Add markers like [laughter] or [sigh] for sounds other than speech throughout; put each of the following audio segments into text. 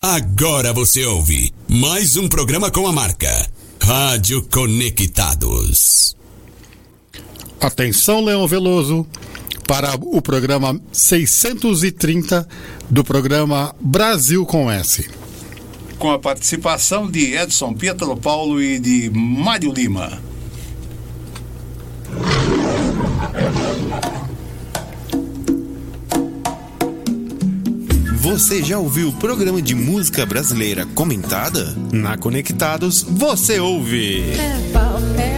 Agora você ouve mais um programa com a marca Rádio Conectados. Atenção, Leão Veloso, para o programa 630 do programa Brasil com S. Com a participação de Edson Pietro Paulo e de Mário Lima. Você já ouviu o programa de música brasileira comentada? Na Conectados, você ouve. É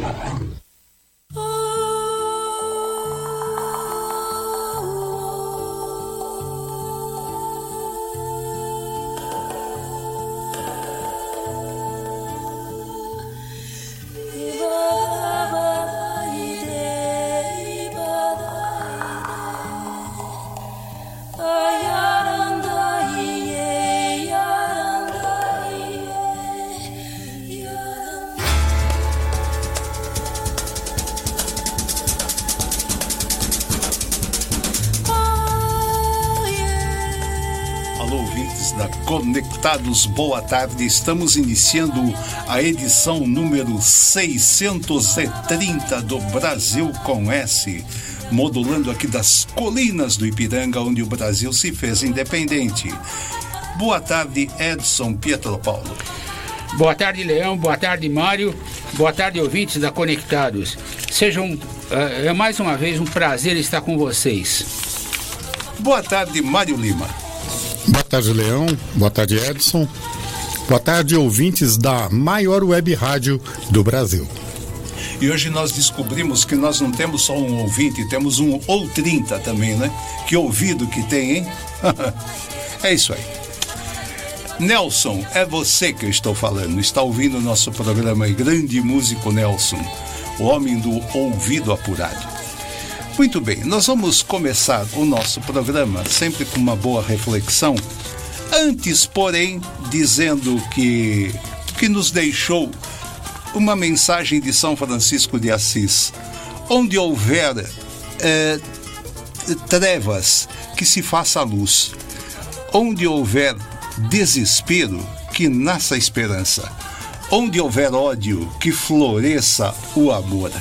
Conectados, boa tarde. Estamos iniciando a edição número 630 do Brasil com S, modulando aqui das colinas do Ipiranga, onde o Brasil se fez independente. Boa tarde, Edson Pietro Paulo. Boa tarde, Leão. Boa tarde, Mário. Boa tarde, ouvintes da Conectados. Sejam, eh, é mais uma vez um prazer estar com vocês. Boa tarde, Mário Lima. Tarde, Leão. Boa tarde, Edson. Boa tarde, ouvintes da maior web rádio do Brasil. E hoje nós descobrimos que nós não temos só um ouvinte, temos um ou 30 também, né? Que ouvido que tem, hein? [laughs] é isso aí. Nelson, é você que eu estou falando. Está ouvindo o nosso programa grande músico Nelson, o homem do ouvido apurado. Muito bem, nós vamos começar o nosso programa sempre com uma boa reflexão. Antes, porém, dizendo que que nos deixou uma mensagem de São Francisco de Assis, onde houver eh, trevas, que se faça luz, onde houver desespero, que nasça esperança, onde houver ódio, que floresça o amor.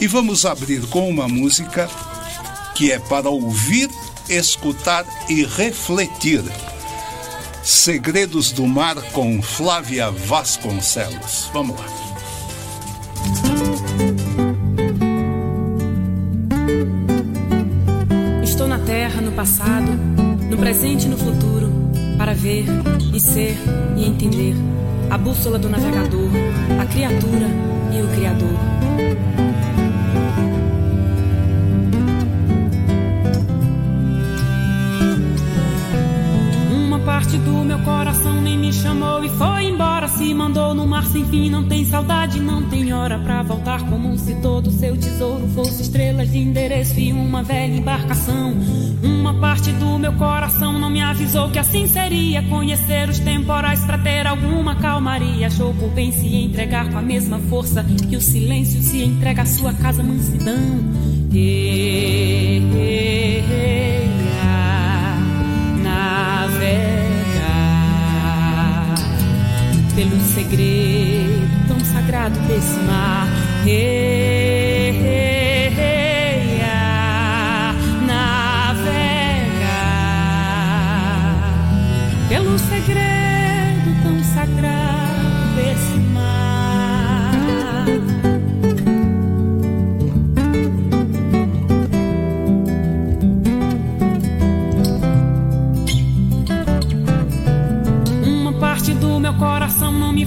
E vamos abrir com uma música que é para ouvir, escutar e refletir. Segredos do Mar com Flávia Vasconcelos. Vamos lá. Estou na terra, no passado, no presente e no futuro, para ver e ser e entender a bússola do navegador, a criatura e o Criador. Parte do meu coração nem me chamou e foi embora. Se mandou no mar sem fim. Não tem saudade, não tem hora pra voltar. Como se todo seu tesouro fosse estrelas de endereço e uma velha embarcação. Uma parte do meu coração não me avisou que assim seria. Conhecer os temporais pra ter alguma calmaria. Achou por bem se entregar com a mesma força que o silêncio se entrega à sua casa mansidão. Ei, ei, ei, pelo segredo tão sagrado desse mar. Ei,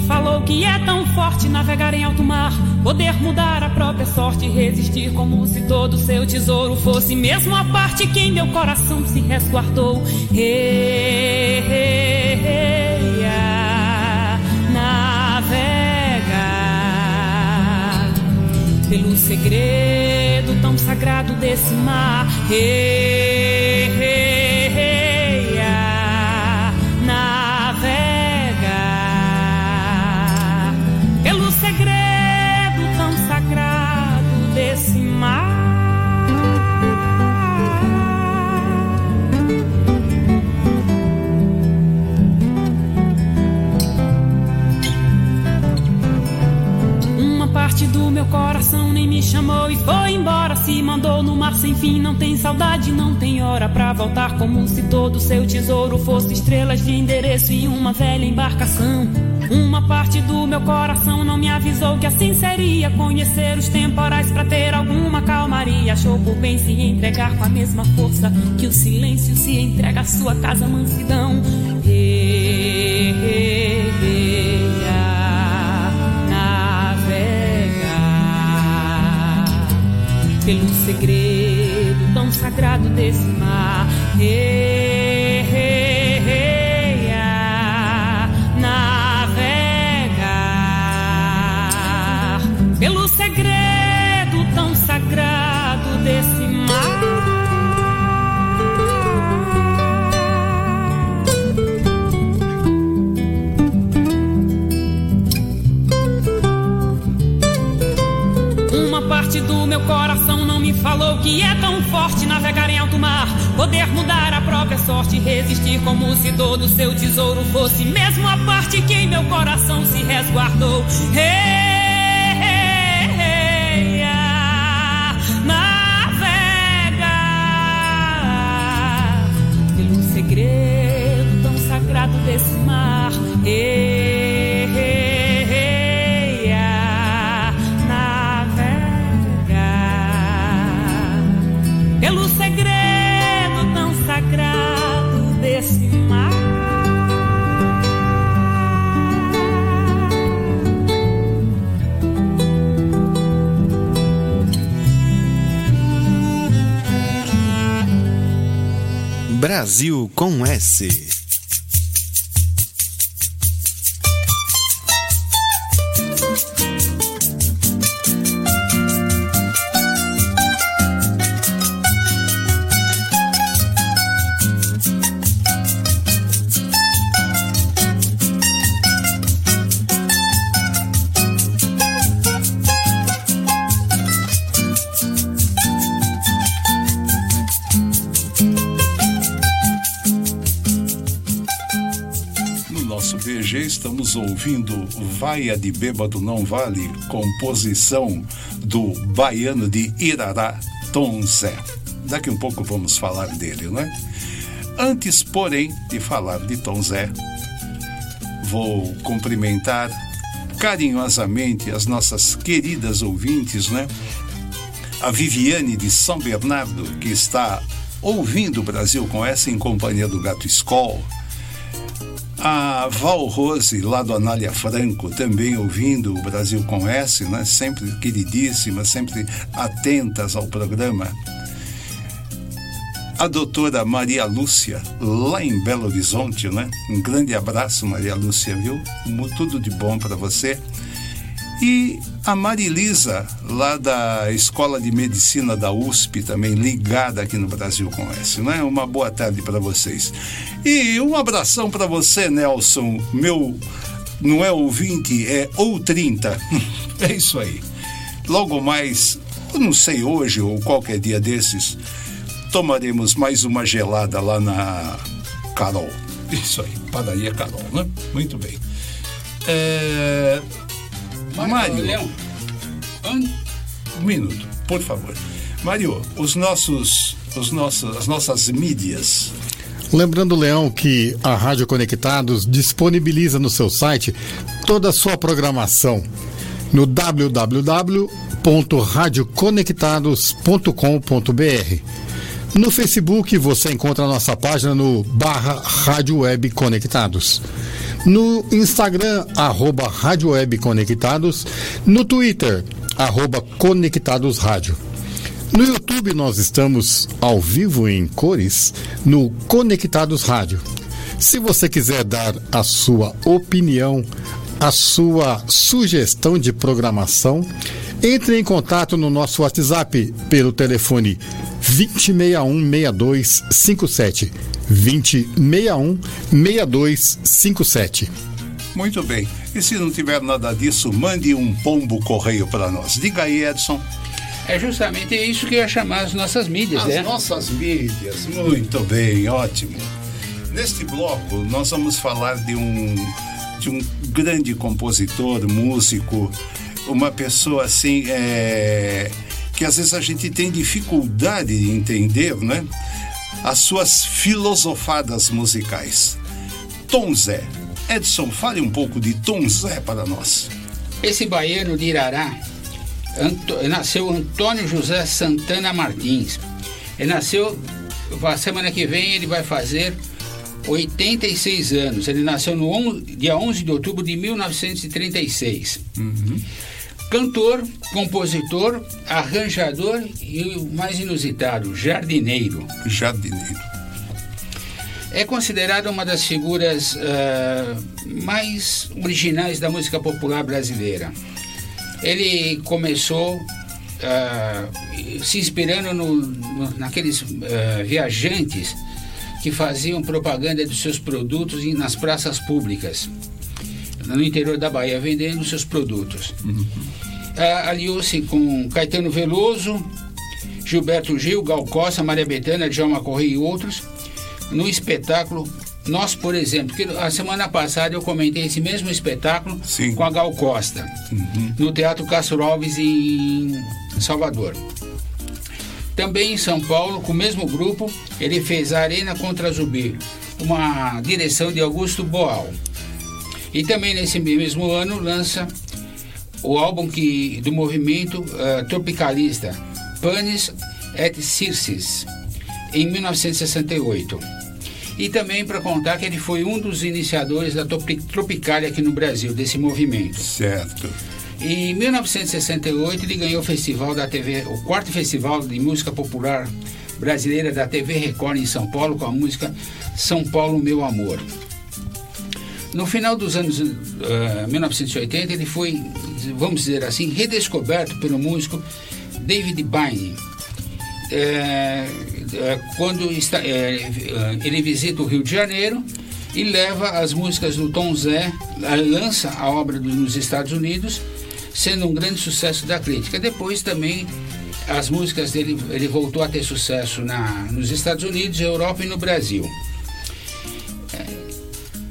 falou que é tão forte navegar em alto mar, poder mudar a própria sorte, resistir como se todo seu tesouro fosse mesmo a parte que em meu coração se resguardou. Ah, navegar pelo segredo tão sagrado desse mar. Hey, hey, chamou e foi embora. Se mandou no mar sem fim. Não tem saudade, não tem hora pra voltar. Como se todo seu tesouro fosse estrelas de endereço em uma velha embarcação. Uma parte do meu coração não me avisou que assim seria. Conhecer os temporais pra ter alguma calmaria. Achou por bem se entregar com a mesma força que o silêncio se entrega à sua casa mansidão. Segredo tão sagrado desse mar. Hey, hey, hey, navegar pelo segredo tão sagrado desse mar. Uma parte do meu coração me falou que é tão forte navegar em alto mar, poder mudar a própria sorte, resistir como se todo seu tesouro fosse mesmo a parte que em meu coração se resguardou. Hey, Brasil com S. ouvindo Vaia de Bêbado Não Vale, composição do baiano de Irará, Tom Zé. Daqui um pouco vamos falar dele, não é? Antes, porém, de falar de Tom Zé, vou cumprimentar carinhosamente as nossas queridas ouvintes, né? A Viviane de São Bernardo, que está ouvindo o Brasil com essa em companhia do Gato Skol. A Val Rose, lá do Anália Franco, também ouvindo o Brasil com S, né? sempre queridíssimas, sempre atentas ao programa. A doutora Maria Lúcia, lá em Belo Horizonte, né? Um grande abraço, Maria Lúcia, viu? Tudo de bom para você. E a Marilisa, lá da Escola de Medicina da USP, também ligada aqui no Brasil com S, né? Uma boa tarde para vocês. E um abração para você, Nelson, meu não é ouvinte, é ou [laughs] 30. É isso aí. Logo mais, eu não sei hoje ou qualquer dia desses, tomaremos mais uma gelada lá na Carol. Isso aí, padaria Carol, né? Muito bem. É... Mário, um minuto, por favor. Mário, os nossos, os nossos, as nossas mídias. Lembrando, Leão, que a Rádio Conectados disponibiliza no seu site toda a sua programação no www.radioconectados.com.br. No Facebook você encontra a nossa página no barra Rádio Web Conectados. No Instagram, arroba Rádio Web Conectados. No Twitter, arroba Conectados Rádio. No YouTube nós estamos ao vivo em cores no Conectados Rádio. Se você quiser dar a sua opinião, a sua sugestão de programação, Entre em contato no nosso WhatsApp pelo telefone 2061-6257. 2061-6257. Muito bem. E se não tiver nada disso, mande um pombo correio para nós. Diga aí, Edson. É justamente isso que eu ia chamar as nossas mídias, As né? nossas mídias. Muito bem, ótimo. Neste bloco, nós vamos falar de um, de um grande compositor, músico, uma pessoa assim, é, que às vezes a gente tem dificuldade de entender, né? As suas filosofadas musicais. Tom Zé. Edson, fale um pouco de Tom Zé para nós. Esse baiano de Irará Anto- nasceu Antônio José Santana Martins. Ele nasceu, semana que vem ele vai fazer 86 anos. Ele nasceu no on- dia 11 de outubro de 1936. Cantor, compositor, arranjador e o mais inusitado, jardineiro. Jardineiro. É considerado uma das figuras ah, mais originais da música popular brasileira. Ele começou ah, se inspirando no- no- naqueles ah, viajantes que faziam propaganda dos seus produtos nas praças públicas, no interior da Bahia, vendendo seus produtos. Ah, Aliou-se com Caetano Veloso, Gilberto Gil, Gal Costa, Maria Bethânia, Djalma Corrêa e outros, no espetáculo Nós, por exemplo, que a semana passada eu comentei esse mesmo espetáculo Sim. com a Gal Costa, no Teatro Castro Alves em Salvador. Também em São Paulo, com o mesmo grupo, ele fez a Arena contra Zumbi, uma direção de Augusto Boal. E também nesse mesmo ano lança o álbum que, do movimento eh, tropicalista, Panis et Circes, em 1968. E também para contar que ele foi um dos iniciadores da Tropi- Tropicália aqui no Brasil, desse movimento. Certo. Em 1968 ele ganhou o festival da TV, o quarto festival de música popular brasileira da TV Record em São Paulo com a música São Paulo Meu Amor. No final dos anos eh, 1980 ele foi, vamos dizer assim, redescoberto pelo músico David Byrne. É, é, quando está- é, ele visita o Rio de Janeiro e leva as músicas do Tom Zé, lança a obra do- nos Estados Unidos, sendo um grande sucesso da crítica. Depois também as músicas dele, ele voltou a ter sucesso na, nos Estados Unidos, Europa e no Brasil.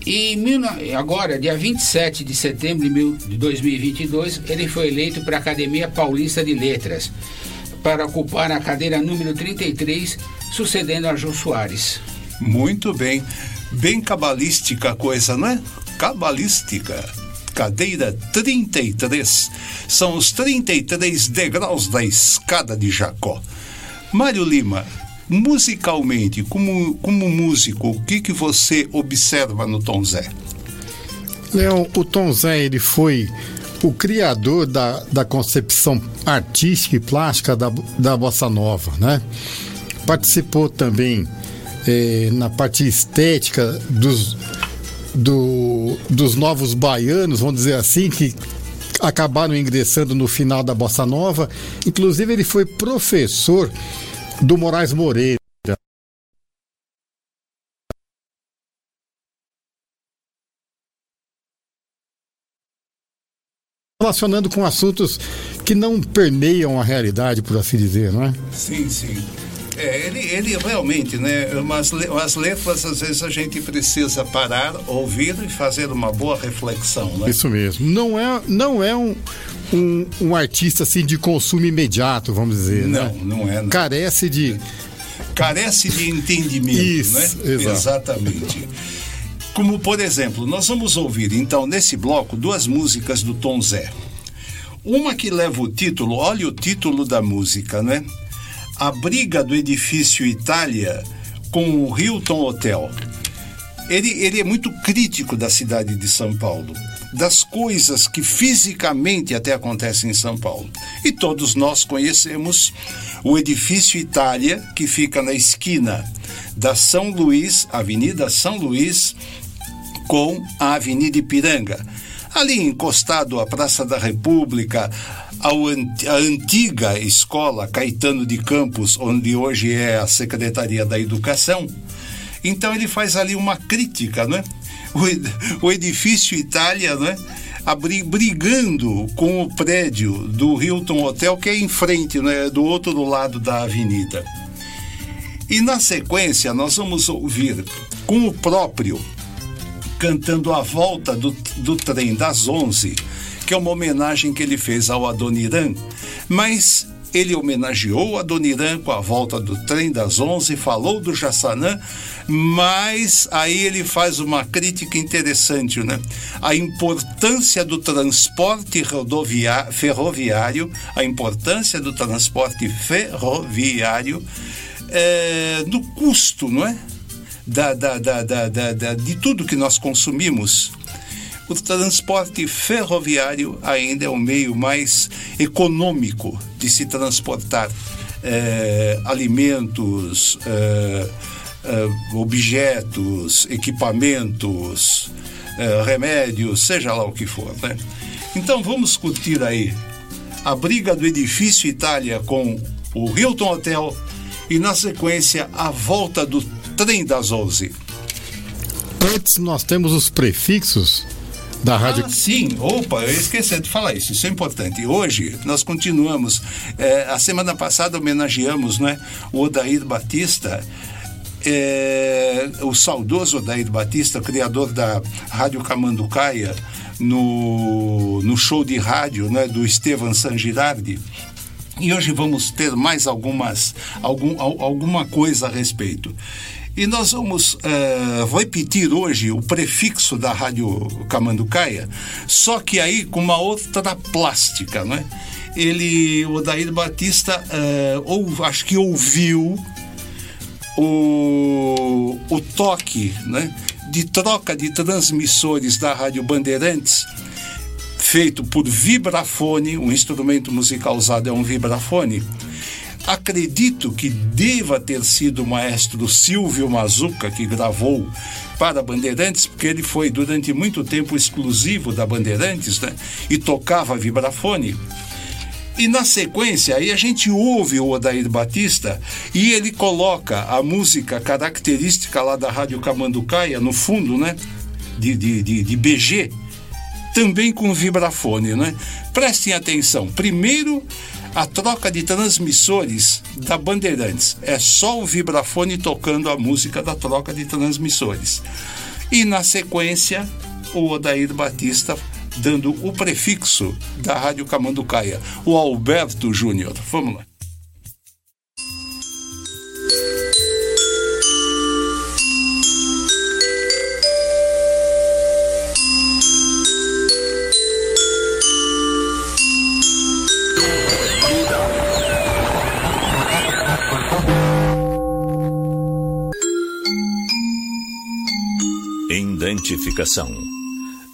E agora, dia 27 de setembro de mil- de 2022, ele foi eleito para a Academia Paulista de Letras, para ocupar a cadeira número 33, sucedendo a Jô Soares. Muito bem. Bem cabalística a coisa, não é? Cabalística. Cadeira 33. São os 33 degraus da escada de Jacó. Mário Lima, musicalmente, como, como músico, o que, que você observa no Tom Zé? Leão, o Tom Zé, ele foi o criador da, da concepção artística e plástica da, da bossa nova, né? Participou também eh, na parte estética dos, do- dos novos baianos, vamos dizer assim, que acabaram ingressando no final da bossa nova. Inclusive, ele foi professor do Moraes Moreira. relacionando com assuntos que não permeiam a realidade, por assim dizer, não é? Sim, sim. É, ele, ele realmente, né? Umas, le- umas letras, às vezes, a gente precisa parar, ouvir e fazer uma boa reflexão, né? Isso mesmo. Não é, não é um, um, um artista assim de consumo imediato, vamos dizer, Não, né? não é. não. Carece de. carece de entendimento, Isso, né? exato. Exatamente. Como, por exemplo, nós vamos ouvir, então, nesse bloco, duas músicas do Tom Zé. Uma que leva o título, olha o título da música, né? A briga do edifício Itália com o Hilton Hotel. Ele, ele é muito crítico da cidade de São Paulo, das coisas que fisicamente até acontecem em São Paulo. E todos nós conhecemos o edifício Itália, que fica na esquina da São Luís, Avenida São Luís, com a Avenida Ipiranga. ali encostado à Praça da República, a antiga escola Caetano de Campos, onde hoje é a Secretaria da Educação. Então ele faz ali uma crítica, né? O, o edifício Itália, né? brigando com o prédio do Hilton Hotel, que é em frente, né? do outro lado da avenida. E na sequência, nós vamos ouvir com o próprio cantando a volta do, do trem das 11, que é uma homenagem que ele fez ao Adoniran, mas ele homenageou Adoniran com a volta do trem das 11, falou do Jassanã, mas aí ele faz uma crítica interessante, né? A importância do transporte ferroviário, a importância do transporte ferroviário é, no custo, não é? Da, da, da, da, da, de tudo que nós consumimos o transporte ferroviário ainda é o meio mais econômico de se transportar é, alimentos, é, é, objetos, equipamentos, remédios, seja lá o que for. Né? Então vamos curtir aí a briga do edifício Itália com o Hilton Hotel e, na sequência, a volta do trem das 11. Antes, nós temos os prefixos da rádio. Ah, sim, opa, eu esqueci de falar isso, isso é importante. Hoje nós continuamos. É, a semana passada homenageamos né, o Odair Batista. É, o saudoso Odair Batista, criador da Rádio Camanducaia, no, no show de rádio né, do Estevan San Girardi. E hoje vamos ter mais algumas, algum, alguma coisa a respeito. E nós vamos uh, repetir hoje o prefixo da Rádio Camanducaia, só que aí com uma outra plástica, né? Ele, o Odair Batista, uh, ou, acho que ouviu o, o toque né, de troca de transmissores da Rádio Bandeirantes, feito por vibrafone, um instrumento musical usado é um vibrafone, Acredito que deva ter sido o maestro Silvio Mazuca que gravou para Bandeirantes, porque ele foi durante muito tempo exclusivo da Bandeirantes, né? E tocava vibrafone. E na sequência, aí a gente ouve o Odair Batista e ele coloca a música característica lá da Rádio Camanducaia, no fundo, né? De, de, de, de BG, também com vibrafone, né? Prestem atenção. Primeiro, a troca de transmissores da Bandeirantes. É só o vibrafone tocando a música da troca de transmissores. E na sequência, o Odair Batista dando o prefixo da Rádio Camanducaia, o Alberto Júnior. Vamos lá.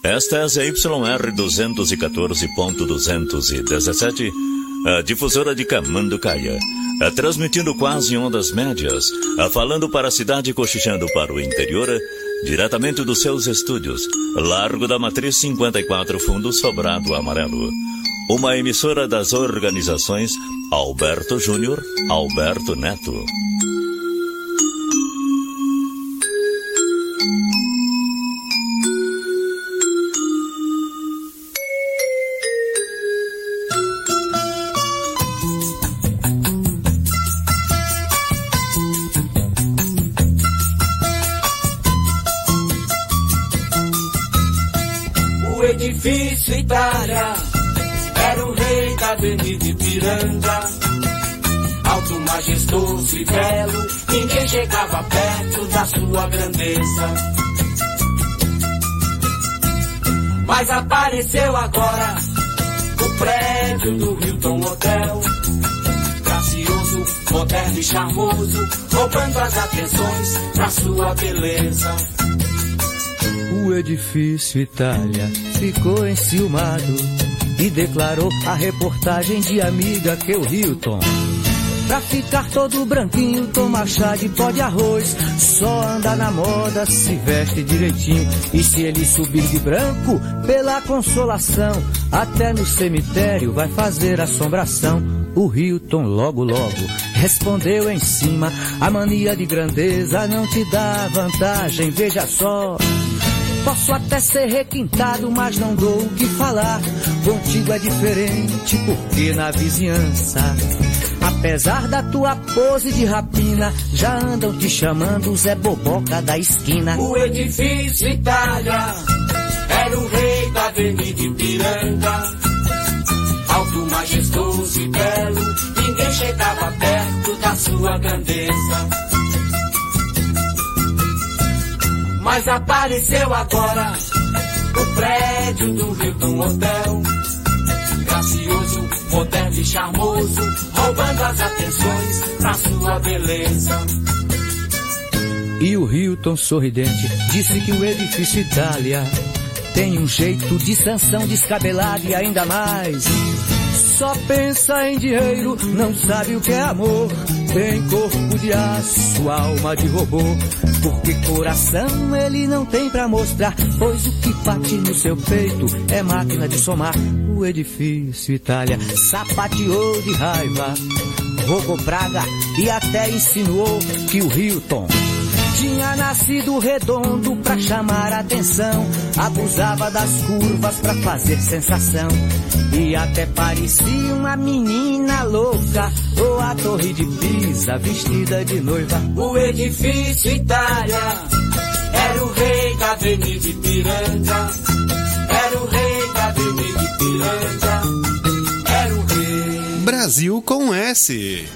Esta é a ZYR 214.217, a difusora de Camanducaia, a transmitindo quase ondas médias, a falando para a cidade cochichando para o interior, diretamente dos seus estúdios, Largo da Matriz 54, Fundo Sobrado Amarelo. Uma emissora das organizações Alberto Júnior, Alberto Neto. Chegava perto da sua grandeza. Mas apareceu agora o prédio do Hilton Hotel. Gracioso, moderno e charmoso, roubando as atenções da sua beleza. O edifício Itália ficou enciumado e declarou a reportagem de amiga que o Hilton Pra ficar todo branquinho, toma chá de pó de arroz. Só anda na moda, se veste direitinho. E se ele subir de branco, pela consolação, até no cemitério vai fazer assombração. O Hilton logo logo respondeu em cima: A mania de grandeza não te dá vantagem, veja só. Posso até ser requintado, mas não dou o que falar. Contigo é diferente, porque na vizinhança. Apesar da tua pose de rapina, já andam te chamando Zé Boboca da esquina. O edifício Itália era o rei da Avenida Ipiranga. Alto, majestoso e belo, ninguém chegava perto da sua grandeza. Mas apareceu agora o prédio do Hilton Hotel. Gracioso, moderno e charmoso, roubando as atenções pra sua beleza. E o Hilton sorridente disse que o edifício Itália tem um jeito de sanção descabelado e ainda mais. Só pensa em dinheiro, não sabe o que é amor. Tem corpo de aço, alma de robô. Porque coração ele não tem pra mostrar. Pois o que bate no seu peito é máquina de somar. O edifício Itália sapateou de raiva, rogou praga e até insinuou que o Hilton tinha nascido redondo pra chamar atenção. Abusava das curvas pra fazer sensação. E até parecia uma menina louca. Ou a torre de Pisa vestida de noiva. O edifício Itália era o rei da Avenida Ipiranga. Era o rei da Avenida Ipiranga. Era o rei. Brasil com S.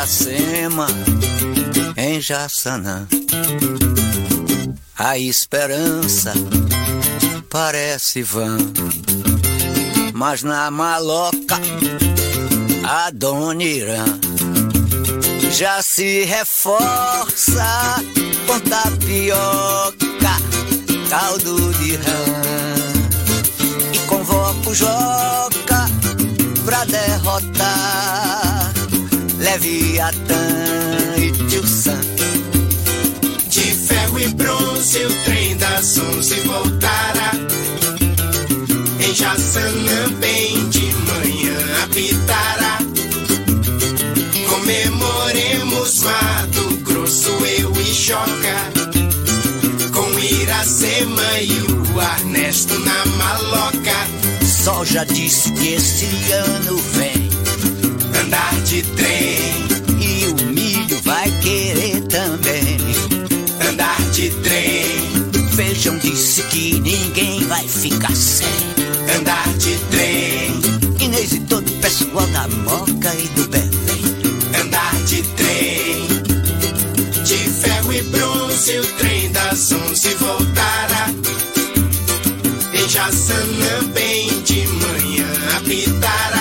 Iracema, em Jaçanã. A esperança parece vã, mas na maloca a Dona Irã já se reforça com tapioca, caldo de rã e convoca o Joca pra derrotar Leviatã e Tio Sam. De ferro e bronze o trem das onze voltará. Em Jaçanã bem de manhã apitará. Comemoremos Mato Grosso, eu e Joca. Com Iracema e o Ernesto na maloca. Só já disse que esse ano vem Andar de trem, e o milho vai querer também. andar de trem, Feijão disse que ninguém vai ficar sem. andar de trem, Inês e todo o pessoal da Moca e do Belém. andar de trem. De ferro e bronze o trem das onze voltará. Em Jaçanã bem de manhã apitará.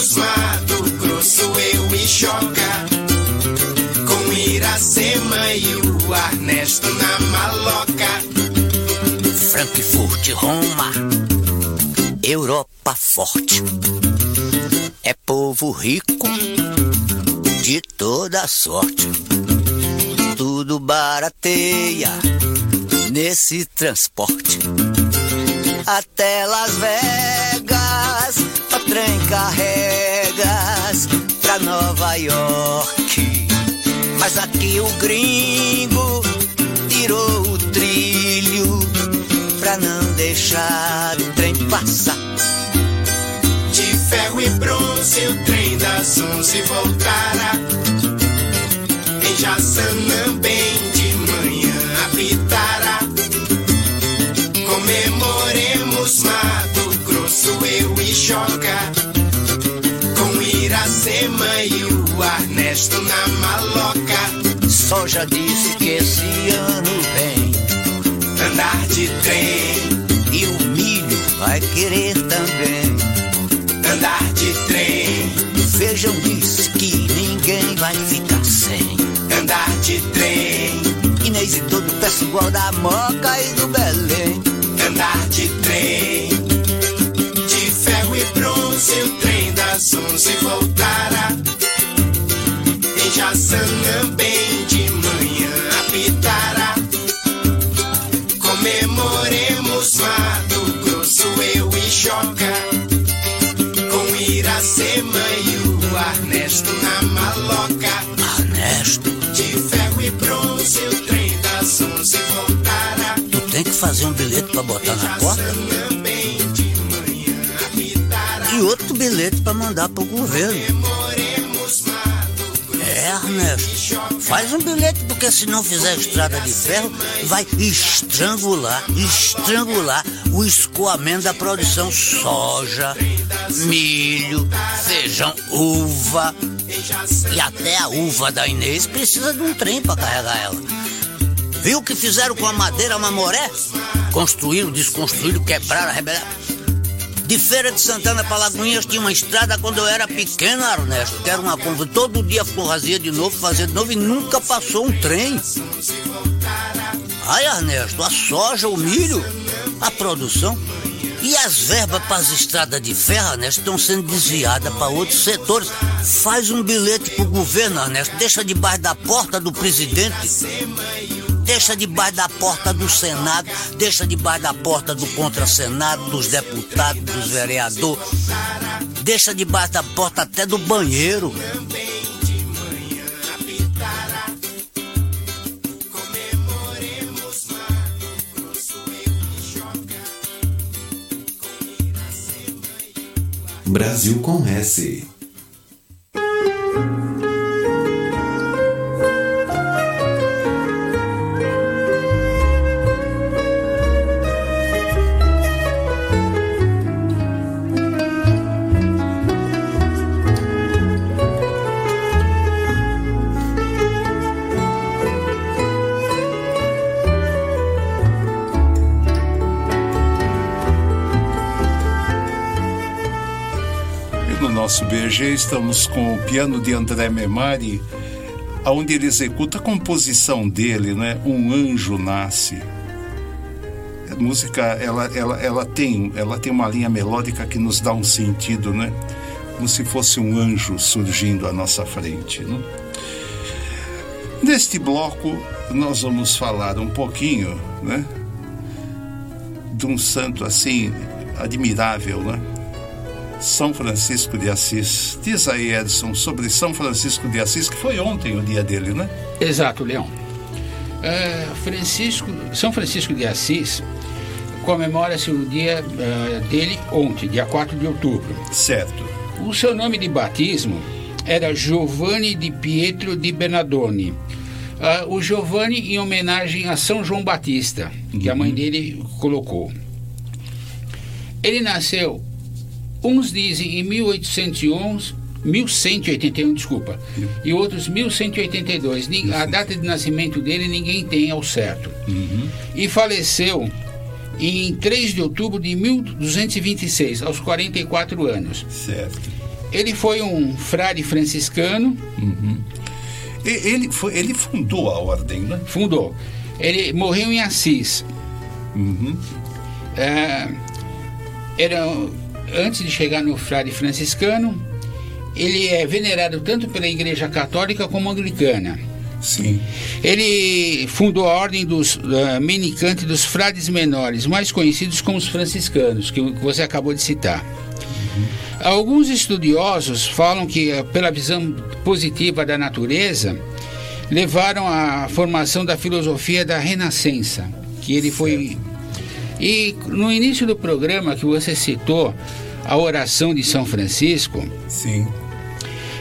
Comemoremos Mato Grosso, eu e Joca. Com Iracema e o Ernesto na maloca. Frankfurt, Roma, Europa forte. É povo rico de toda sorte. Tudo barateia nesse transporte. Até Las Vegas, trem carregas pra Nova York. Mas aqui o gringo tirou o trilho pra não deixar o trem passar. De ferro e bronze o trem das onze voltará. Em Jaçanã bem de manhã apitará. Comemoremos Mato Grosso, eu e Joca. Iracema e o Ernesto na maloca. Só já disse que esse ano vem Andar de trem, e o milho vai querer também. andar de trem, Feijão disse que ninguém vai ficar sem. Andar de trem, Inês e todo o pessoal da Moca e do Belém. andar de trem. De ferro e bronze, o trem das onze voltará. Em Jaçanã, bem de manhã, apitará. Comemoremos Mato Grosso, eu e Joca. Com Iracema e o Ernesto na maloca. Ernesto, De ferro e bronze, o trem das onze voltará. tu tem que fazer um bilhete pra botar na porta e outro bilhete pra mandar pro governo. É, Ernesto, faz um bilhete porque se não fizer estrada de ferro, vai estrangular, estrangular o escoamento da produção soja, milho, feijão, uva. E até a uva da Inês precisa de um trem para carregar ela. Viu o que fizeram com a madeira mamoré? Construíram, desconstruíram, quebraram, arrebentaram. De Feira de Santana para Lagoinhas tinha uma estrada quando eu era pequeno, Ernesto, que era uma conva. Todo dia forrazia de novo, fazia de novo e nunca passou um trem. Ai, Ernesto, a soja, o milho, a produção e as verbas para as estradas de ferro, Ernesto, estão sendo desviadas para outros setores. Faz um bilhete pro governo, Ernesto, deixa debaixo da porta do presidente. Deixa debaixo da porta do Senado, deixa debaixo da porta do Contra-Senado, dos deputados, dos vereadores. Deixa debaixo da porta até do banheiro. Brasil com S. BG estamos com o piano de André Memari, onde ele executa a composição dele, né? Um anjo nasce. A música, ela, ela, ela tem, ela tem uma linha melódica que nos dá um sentido, né? Como se fosse um anjo surgindo à nossa frente, né? Neste bloco nós vamos falar um pouquinho, né? De um santo assim admirável, né? São Francisco de Assis. Diz aí, Edson, sobre São Francisco de Assis, que foi ontem o dia dele, né? Exato, Leão. É, Francisco, São Francisco de Assis comemora-se o dia eh, dele ontem, dia 4 de outubro. Certo. O seu nome de batismo era Giovanni di Pietro di Bernardone. Ah, o Giovanni em homenagem a São João Batista, que a mãe dele colocou. Ele nasceu, uns dizem em 1811, 1181, desculpa, e outros 1182. Nin- A data de nascimento dele ninguém tem ao certo. E faleceu em 3 de outubro de 1226, aos 44 anos. Certo. Ele foi um frade franciscano. E- Ele, foi, ele fundou a ordem, né? Fundou. Ele morreu em Assis. É, era, antes de chegar no frade franciscano, ele é venerado tanto pela Igreja Católica como Anglicana. Sim. Ele fundou a ordem dos uh, menicantes dos frades menores, mais conhecidos como os franciscanos, que você acabou de citar. Alguns estudiosos falam que, eh, pela visão positiva da natureza, levaram à formação da filosofia da Renascença, que ele foi. E no início do programa que você citou, a oração de São Francisco, Sim.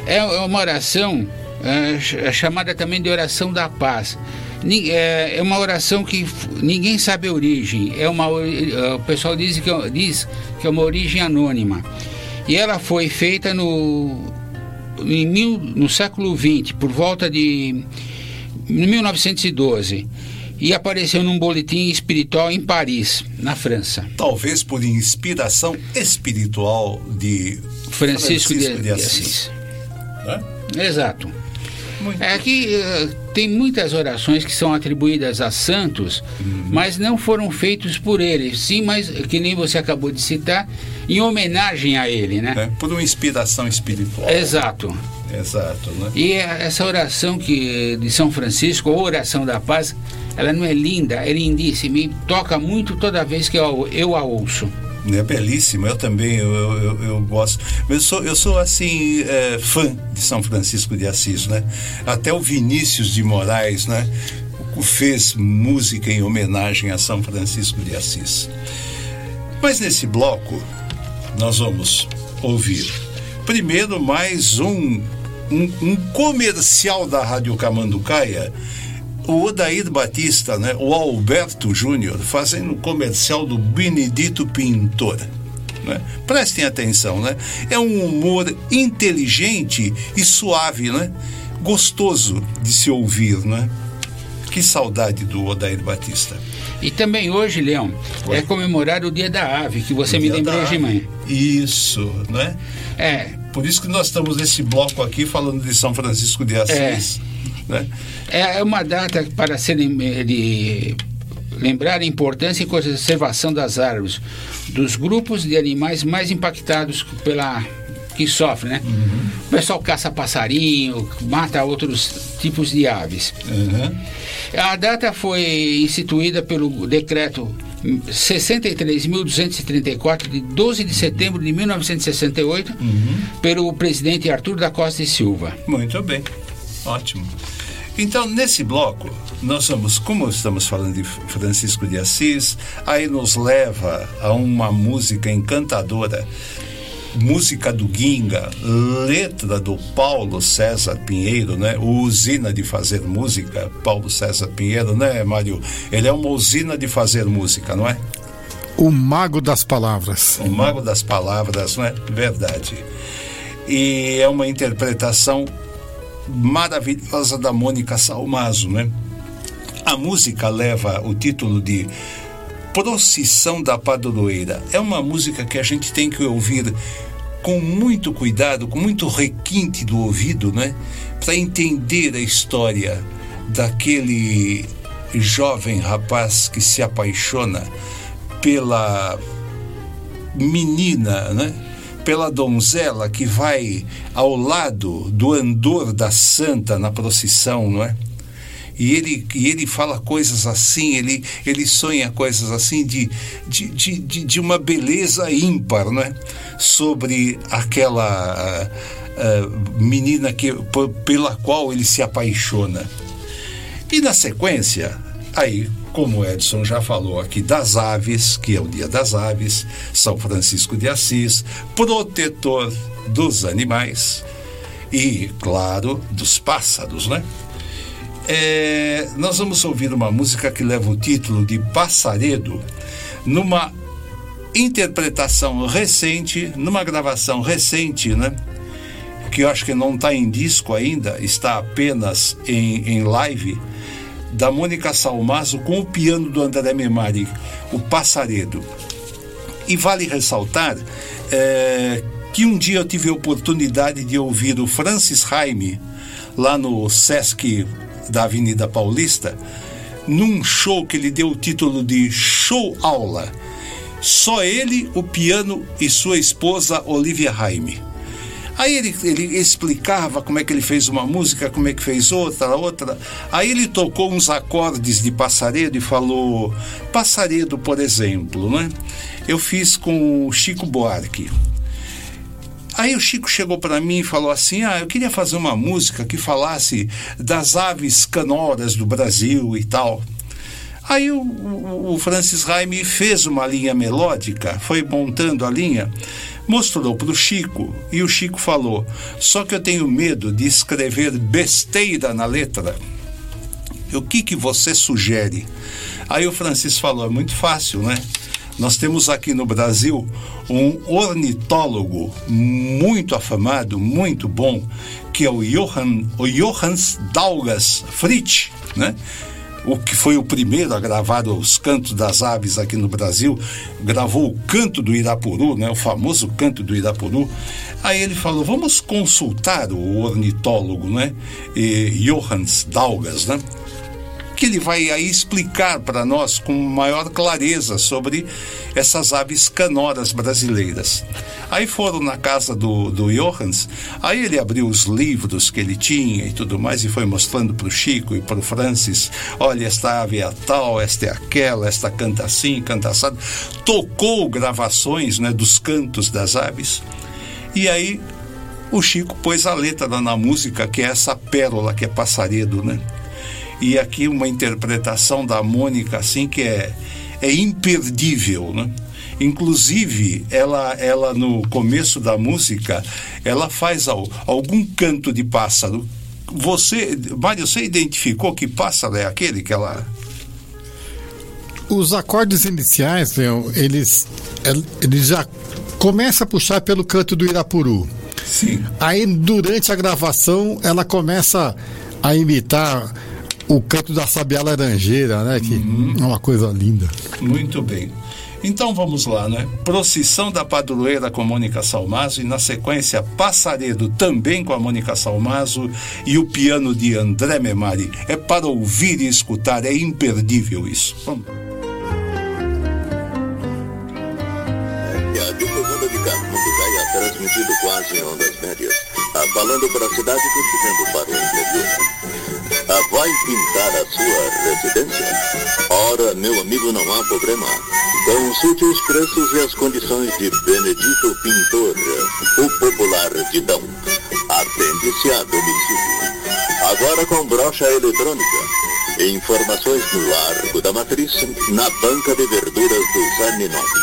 é é uma oração é, é chamada também de oração da paz. É é uma oração que ninguém sabe a origem. É uma, o pessoal diz que, é- diz que é uma origem anônima. E ela foi feita no, em mil, no século XX, por volta de 1912. E apareceu num boletim espiritual em Paris, na França. Talvez por inspiração espiritual de Francisco, de, de de Assis. Assis. né? Exato. É que eh, tem muitas orações que são atribuídas a santos, mas não foram feitos por ele. Sim, mas que nem você acabou de citar, em homenagem a ele, né? É, por uma inspiração espiritual. Exato. Exato, né? E essa oração que de São Francisco, ou oração da paz, ela não é linda, é lindíssima e toca muito toda vez que eu, eu a ouço. É belíssimo, eu também, eu, eu, eu- eu gosto. Eu sou, eu sou assim, é, fã de São Francisco de Assis, né? Até o Vinícius de Moraes, né? Fez música em homenagem a São Francisco de Assis. Mas nesse bloco, nós vamos ouvir primeiro mais um, um, um comercial da Rádio Camanducaia. O Odair Batista, né, o Alberto Júnior, fazendo um comercial do Benedito Pintor. Né? Prestem atenção, né? É um humor inteligente e suave, né? Gostoso de se ouvir, né? Que saudade do Odair Batista. E também hoje, Leão, é comemorado o Dia da Ave, que você O me lembrou da de manhã. Isso, né? É. Por isso que nós estamos nesse bloco aqui falando de São Francisco de Assis. Né? É uma data para se lem- de lembrar a importância e conservação das árvores, dos grupos de animais mais impactados pela que sofrem, né? O pessoal caça passarinho, mata outros tipos de aves. A data foi instituída pelo decreto 63.234 de 12 de setembro de 1968 pelo presidente Arthur da Costa e Silva. Muito bem, ótimo. Então, nesse bloco, nós vamos, como estamos falando de Francisco de Assis, aí nos leva a uma música encantadora, música do Guinga, letra do Paulo César Pinheiro, né? O usina de fazer música, Paulo César Pinheiro, né, Mário? Ele é uma usina de fazer música, não é? O mago das palavras. O mago das palavras, não é? Verdade. E é uma interpretação maravilhosa da Mônica Salmazo, né? A música leva o título de Procissão da Padroeira. É uma música que a gente tem que ouvir com muito cuidado, com muito requinte do ouvido, né? Para entender a história daquele jovem rapaz que se apaixona pela menina, né? Pela donzela que vai ao lado do andor da santa na procissão, não é? E ele, e ele fala coisas assim, ele, ele sonha coisas assim de, de, de, de, de uma beleza ímpar, não é? Sobre aquela ah, menina que, pela qual ele se apaixona. E na sequência, aí, como Edson já falou aqui, das aves, que é o dia das aves, São Francisco de Assis, protetor dos animais e, claro, dos pássaros, né? É, nós vamos ouvir uma música que leva o título de Passaredo, numa interpretação recente, numa gravação recente, né? Que eu acho que não está em disco ainda, está apenas em, em live, da Mônica Salmazo com o piano do André Memari, o Passaredo. E vale ressaltar é, que um dia eu tive a oportunidade de ouvir o Francis Raime lá no Sesc da Avenida Paulista, num show que ele deu o título de Show Aula. Só ele, o piano e sua esposa Olivia Raime. Aí ele, ele explicava como é que ele fez uma música, como é que fez outra, outra. Aí ele tocou uns acordes de passaredo e falou: Passaredo, por exemplo, né? Eu fiz com o Chico Buarque. Aí o Chico chegou para mim e falou assim: Ah, eu queria fazer uma música que falasse das aves canoras do Brasil e tal. Aí o, o, Francis Raime fez uma linha melódica, foi montando a linha, mostrou para o Chico e o Chico falou: Só que eu tenho medo de escrever besteira na letra. O que, que você sugere? Aí o Francis falou: É muito fácil, né? Nós temos aqui no Brasil um ornitólogo muito afamado, muito bom, que é o Johann, o Johannes Daugas Fritz, né? o que foi o primeiro a gravar os cantos das aves aqui no Brasil, gravou o canto do Irapuru, né, o famoso canto do Irapuru. Aí ele falou: vamos consultar o ornitólogo, né, e Johannes Daugas, né, que ele vai aí explicar para nós com maior clareza sobre essas aves canoras brasileiras. Aí foram na casa do, do Johannes, aí ele abriu os livros que ele tinha e tudo mais e foi mostrando para o Chico e para o Francis: olha, esta ave é tal, esta é aquela, esta canta assim, canta assado. Tocou gravações né, dos cantos das aves. E aí o Chico pôs a letra na música, que é essa pérola que é passaredo, né? E aqui uma interpretação da Mônica, assim, que é, é imperdível, né? Inclusive, ela, ela no começo da música, ela faz al, algum canto de pássaro. Você, Mário, você identificou que pássaro é aquele que ela Os acordes iniciais, Leon, eles, eles já começa a puxar pelo canto do Irapuru. Sim. Aí, durante a gravação, ela começa a imitar o canto da sabiá laranjeira, né? Que é uma coisa linda. Muito bem. Então vamos lá, né? Procissão da Padroeira com Mônica Salmazo e na sequência Passaredo também com a Mônica Salmazo e o piano de André Memari. É para ouvir e escutar, é imperdível isso. Vamos. E difusora de Gaia transmitido quase em ondas médias, falando para a cidade e ficando para o interior. Ah, vai pintar a sua residência? Ora, meu amigo, não há problema. Consulte os preços e as condições de Benedito Pintor, o popular Didão. Atende-se a domicílio. Agora com brocha eletrônica. Informações no Largo da Matriz, na Banca de Verduras do Zaninove.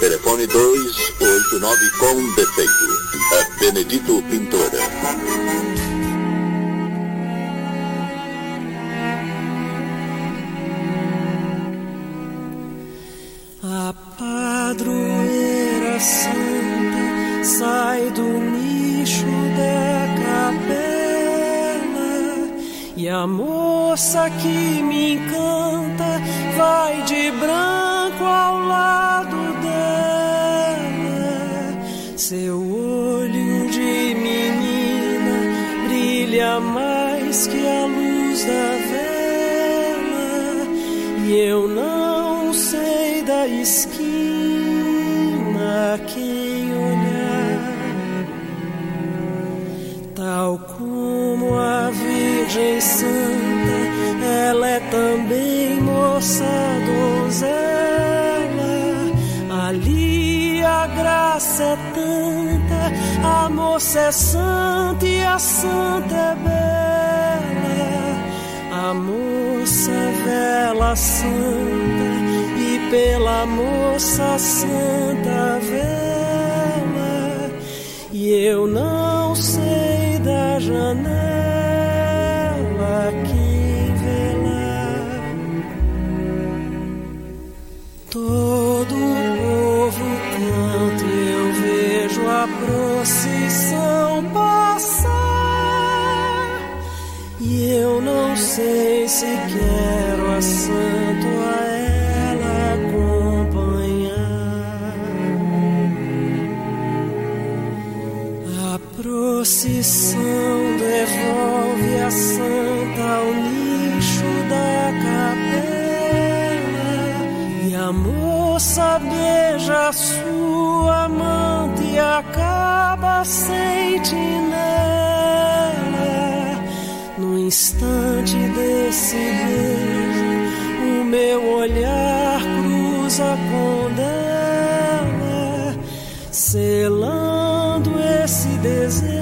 Telefone 289 com defeito. É Benedito Pintor. Padroeira santa sai do nicho da capela e a moça que me encanta vai de branco ao lado dela. Seu olho de menina brilha mais que a luz da vela e eu não sei da esquina quem olhar, tal como a Virgem Santa, ela é também moça donzela. Ali a graça é tanta, a moça é santa e a santa é bela. A moça vela santa pela moça santa vela e eu não sei da janela quem vela todo o povo canta e eu vejo a procissão passar e eu não sei se quero a santo procissão devolve a santa ao nicho da capela e a moça beija a sua amante e acaba sentinela. No instante desse beijo, o meu olhar cruza com dela, selando esse desejo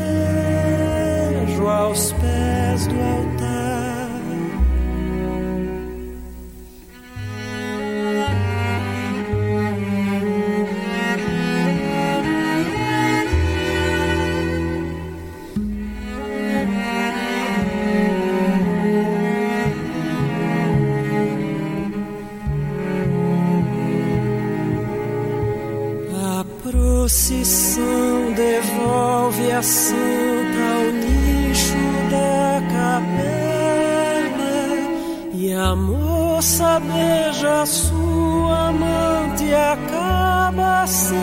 moça beija sua amante e acaba sentinela.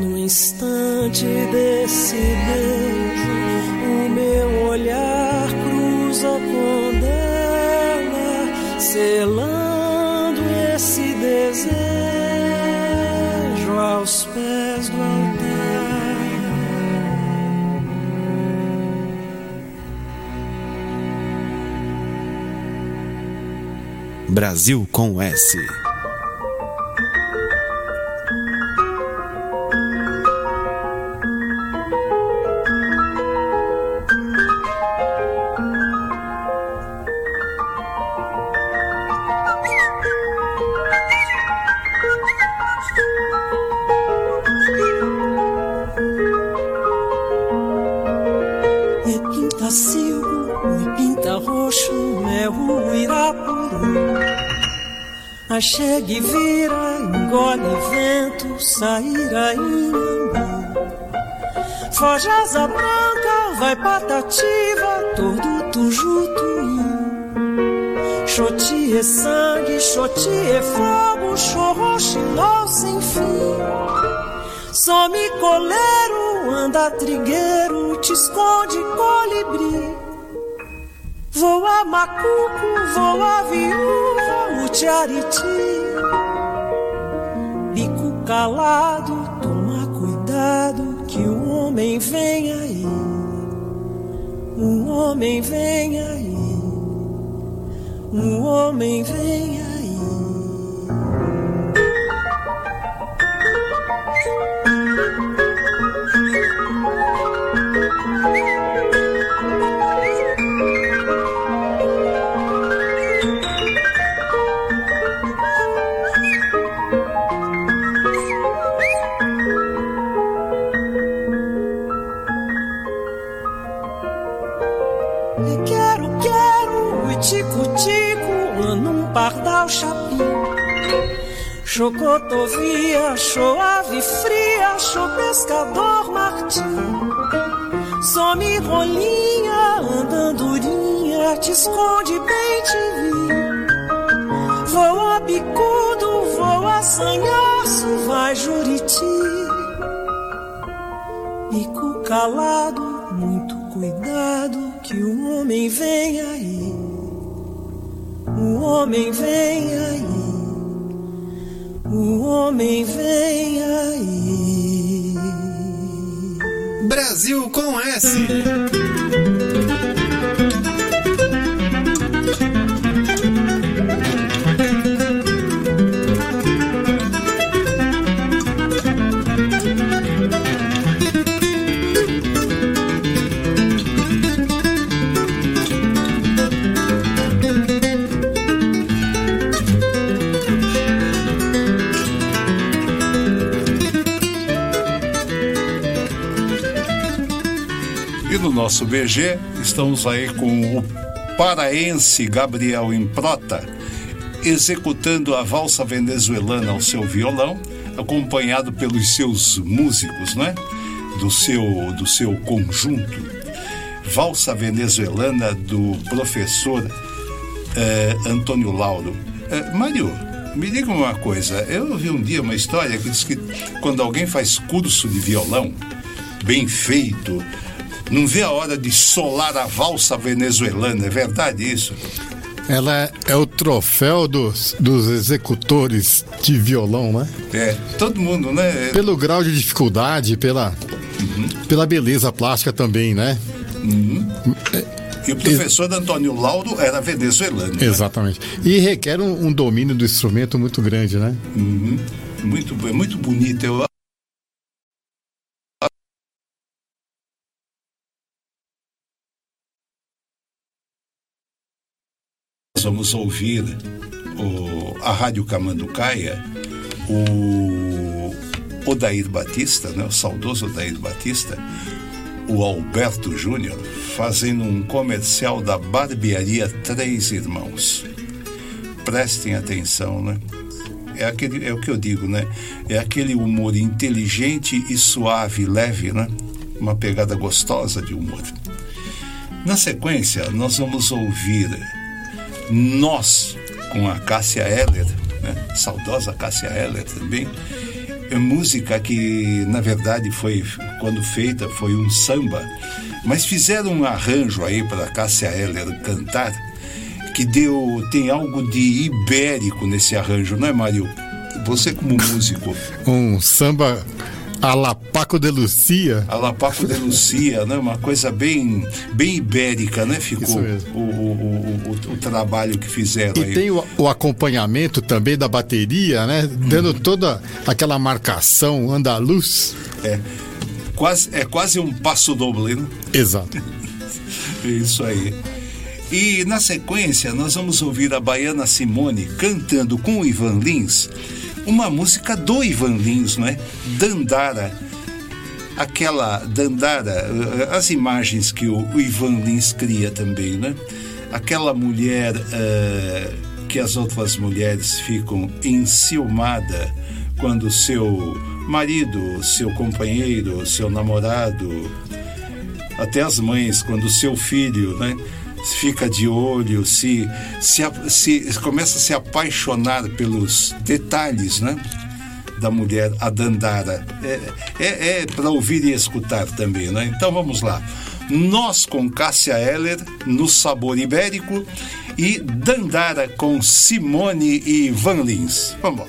No instante desse beijo, o meu olhar cruza com dela, selando esse desejo aos pés do altar. Brasil com S. e vira, engole vento, saíra em Foge asa branca, vai patativa, todo tujutuim. Xoti é sangue, xoti é fogo, chorroxinol sem fim. Some coleiro, anda trigueiro, te esconde colibri. Voa macuco, voa viúva, o tiariti. Calado, toma cuidado, que o homem vem aí. Um homem vem aí. Um homem vem aí. Chocotovia, choave fria, cho pescador Martim. Some rolinha, andandurinha, te esconde bem te vi. Voa bicudo, voa sanhaço, vai juriti. Bico calado, muito cuidado, que o homem vem aí. O homem vem aí. Homem vem aí. Brasil com S. nosso BG, estamos aí com o paraense Gabriel Improta, executando a valsa venezuelana ao seu violão, acompanhado pelos seus músicos, né? Do seu, do seu conjunto. Valsa venezuelana do professor eh, Antônio Lauro. Eh, Mário, me diga uma coisa. Eu ouvi um dia uma história que diz que quando alguém faz curso de violão, bem feito, não vê a hora de solar a valsa venezuelana. É verdade isso? Ela é o troféu dos, dos executores de violão, né? É, todo mundo, né? Pelo grau de dificuldade, pela, pela beleza plástica também, né? E o professor Antônio Lauro era venezuelano. né? Exatamente. E requer um, um domínio do instrumento muito grande, né? Uhum. Muito, é muito bonito. Eu vamos ouvir o, a Rádio Camanducaia, o Odair Batista, né, o saudoso Odair Batista, o Alberto Júnior, fazendo um comercial da barbearia Três Irmãos. Prestem atenção, né? É, aquele, é o que eu digo, né? É aquele humor inteligente e suave, leve, né? Uma pegada gostosa de humor. Na sequência, nós vamos ouvir Nós, com a Cássia Eller, né? saudosa Cássia Eller também. É música que, na verdade, foi, quando feita, foi um samba, mas fizeram um arranjo aí para Cássia Eller cantar, que deu, tem algo de ibérico nesse arranjo, não é, Mário? Você como músico. Um samba a la Paco de Lucia. A la Paco de Lucia, né? Uma coisa bem, bem ibérica, né? Ficou o, o, o, o trabalho que fizeram E aí. tem o, acompanhamento também da bateria, né? Dando toda aquela marcação andaluz. É quase, é quase um passo doble, né? Exato. É [laughs] Isso aí. E na sequência, nós vamos ouvir a baiana Simone cantando com o Ivan Lins uma música do Ivan Lins, não é? Dandara. Aquela Dandara, eh, as imagens que o, Ivan Lins cria também, né? Aquela mulher eh, que as outras mulheres ficam enciumada quando seu marido, seu companheiro, seu namorado, até as mães, quando seu filho, né, fica de olho, se, se, se começa a se apaixonar pelos detalhes, né, da mulher, a Dandara. É, é, é para ouvir e escutar também, né? Então vamos lá. Nós com Cássia Eller no Sabor Ibérico e Dandara com Simone e Van Lins. Vamos lá.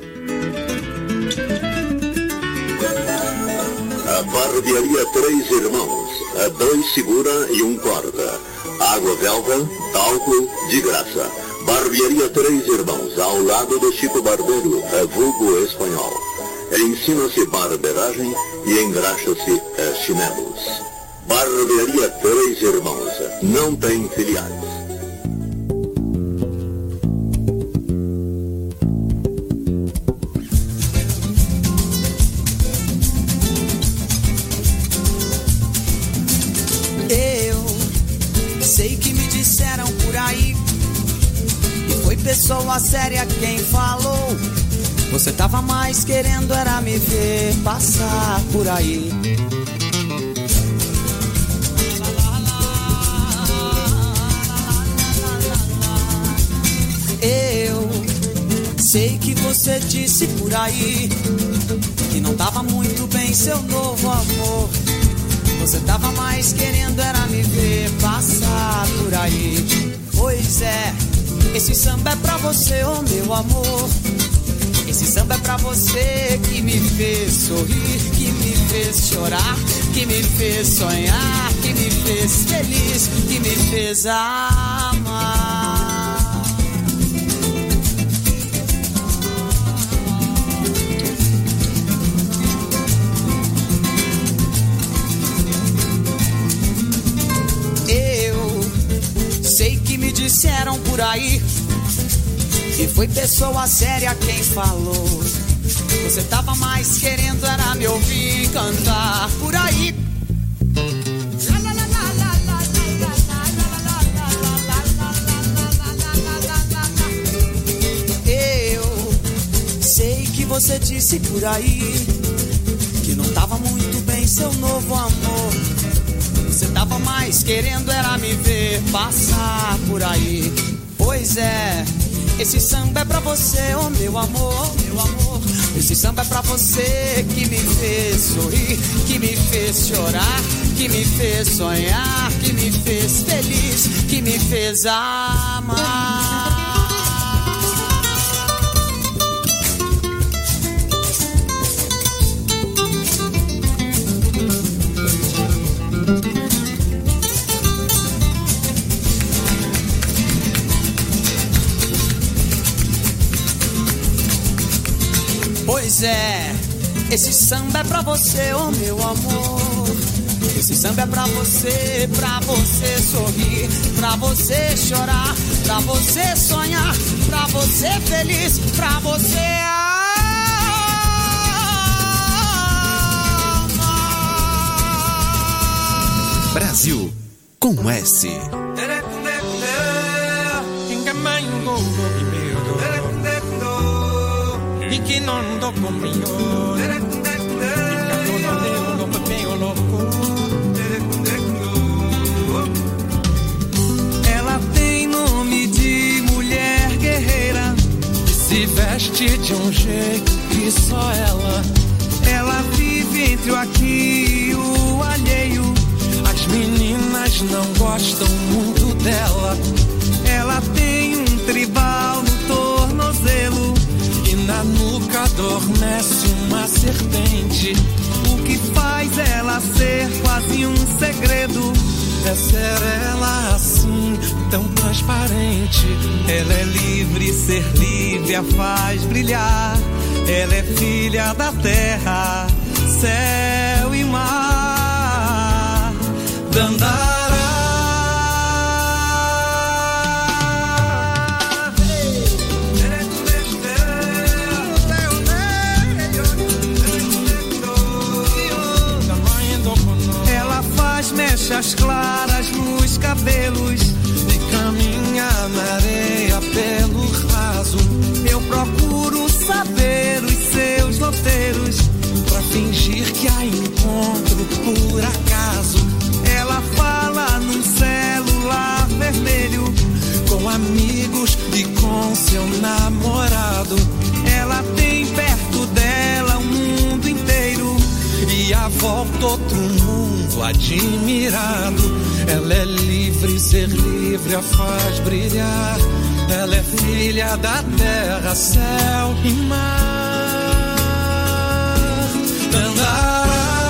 A barbearia Três Irmãos. A dois segura e um corta. Água belga, talco, de graça. Barbearia Três Irmãos, ao lado do Chico Barbeiro, é vulgo espanhol. Ensina-se barbeiragem e engraxa-se é, chinelos. Barbearia Três Irmãos, não tem filiais. Pessoa séria quem falou. Você tava mais querendo era me ver passar por aí. Eu sei que você disse por aí Que não tava muito bem seu novo amor. Você tava mais querendo era me ver passar por aí. Pois é, esse samba é pra você, oh meu amor. Esse samba é pra você que me fez sorrir, que me fez chorar, que me fez sonhar, que me fez feliz, que me fez amar. Disseram por aí que foi pessoa séria quem falou. Você tava mais querendo era me ouvir cantar por aí. Eu sei que você disse por aí que não tava muito bem seu novo amor. Mais querendo era me ver passar por aí. Pois é, esse samba é pra você, oh meu amor, meu amor. Esse samba é pra você que me fez sorrir, que me fez chorar, que me fez sonhar, que me fez feliz, que me fez amar. Pois é, esse samba é pra você, oh meu amor. Esse samba é pra você, pra você sorrir, pra você chorar, pra você sonhar, pra você feliz, pra você Brasil com S que não andou comigo. Ela tem nome de mulher guerreira. Se veste de um jeito que só ela. Ela vive entre o aqui e o alheio. As meninas não gostam muito dela na nuca adormece uma serpente. O que faz ela ser quase um segredo. É ser ela assim, tão transparente. Ela é livre, ser livre a faz brilhar. Ela é filha da terra, céu e mar. Dandará. Faz mechas claras nos cabelos E caminha na areia pelo raso. Eu procuro saber os seus roteiros Pra fingir que a encontro por acaso. Ela fala num celular vermelho Com amigos e com seu namorado. Ela tem volta outro mundo admirado. Ela é livre, ser livre a faz brilhar. Ela é filha da terra, céu e mar. Dandará.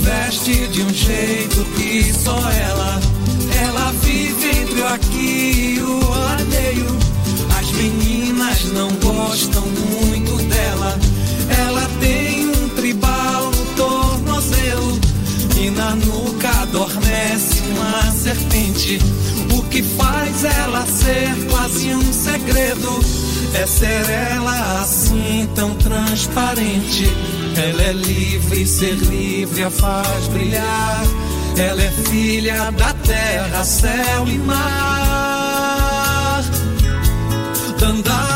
Veste de um jeito que só ela. Ela vive entre o aqui e o alheio. As meninas não gostam muito dela. Ela tem um tribal no tornozelo. E na nuca adormece uma serpente. O que faz ela ser quase um segredo É ser ela assim tão transparente. Ela é livre, ser livre a faz brilhar. Ela é filha da terra, céu e mar. Dandará.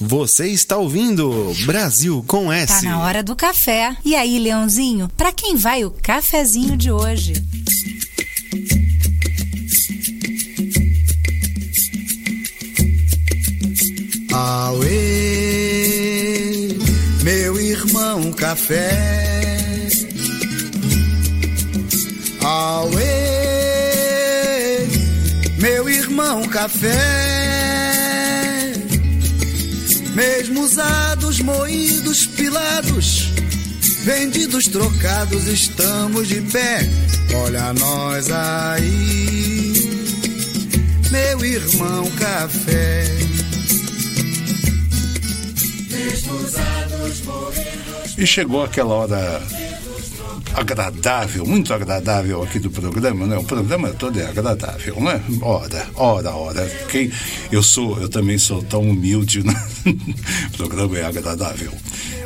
Você está ouvindo Brasil com S. Tá na hora do café. E aí, Leãozinho, pra quem vai o cafezinho de hoje? Auê, meu irmão café. Auê, meu irmão café. Mesmo usados, moídos, pilados, vendidos, trocados, estamos de pé. Olha nós aí, meu irmão café. E chegou aquela hora agradável, muito agradável aqui do programa, né? O programa todo é agradável, né? Ora, ora, ora. Quem, eu sou, eu também sou tão humilde, [laughs] né? o programa é agradável.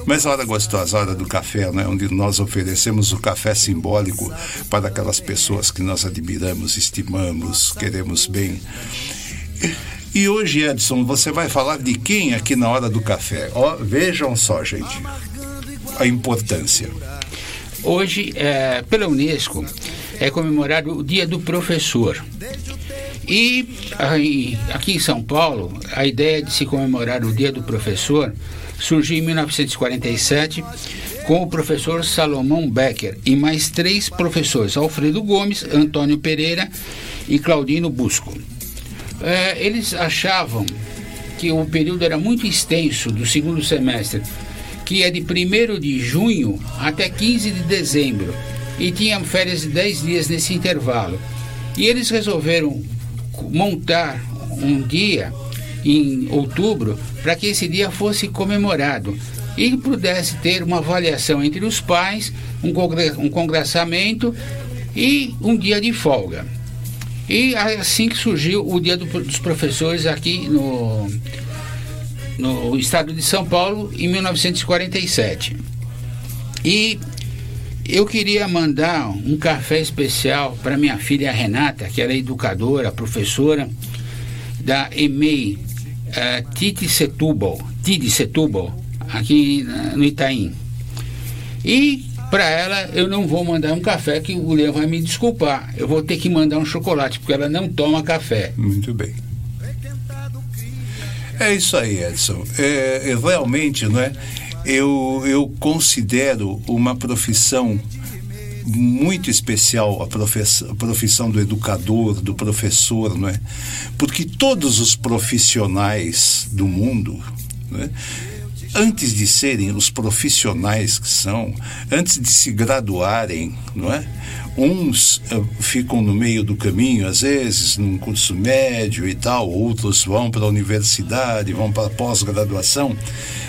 Mas a hora gostosa, a hora do café, né? Onde nós oferecemos o café simbólico para aquelas pessoas que nós admiramos, estimamos, queremos bem. E hoje, Edson, você vai falar de quem aqui na hora do café? Ó, vejam só, gente, a importância. Hoje, é, pela Unesco, é comemorado o Dia do Professor. E aqui em São Paulo, a ideia de se comemorar o Dia do Professor surgiu em 1947 com o professor Salomão Becker e mais três professores, Alfredo Gomes, Antônio Pereira e Claudino Busco. É, eles achavam que o período era muito extenso do segundo semestre, que é de 1 de junho até 15 de dezembro, e tinha férias de 10 dias nesse intervalo. E eles resolveram montar um dia em outubro para que esse dia fosse comemorado e pudesse ter uma avaliação entre os pais, um, um congressamento e um dia de folga. E assim que surgiu o Dia do, dos Professores aqui no, no estado de São Paulo, em 1947. E eu queria mandar um café especial para minha filha Renata, que ela é educadora, professora da EMEI, uh, Titi Setúbal, Titi Setúbal, aqui no Itaim. E para ela, eu não vou mandar um café que o Leão vai me desculpar. Eu vou ter que mandar um chocolate, porque ela não toma café. Muito bem. É isso aí, Edson. É, é, realmente, não é? Eu, eu considero uma profissão muito especial a profissão, do educador, do professor, não é? Porque todos os profissionais do mundo, não é? antes de serem os profissionais que são, antes de se graduarem, não é? Uns uh, ficam no meio do caminho, às vezes, num curso médio e tal, outros vão para a universidade, vão para a pós-graduação,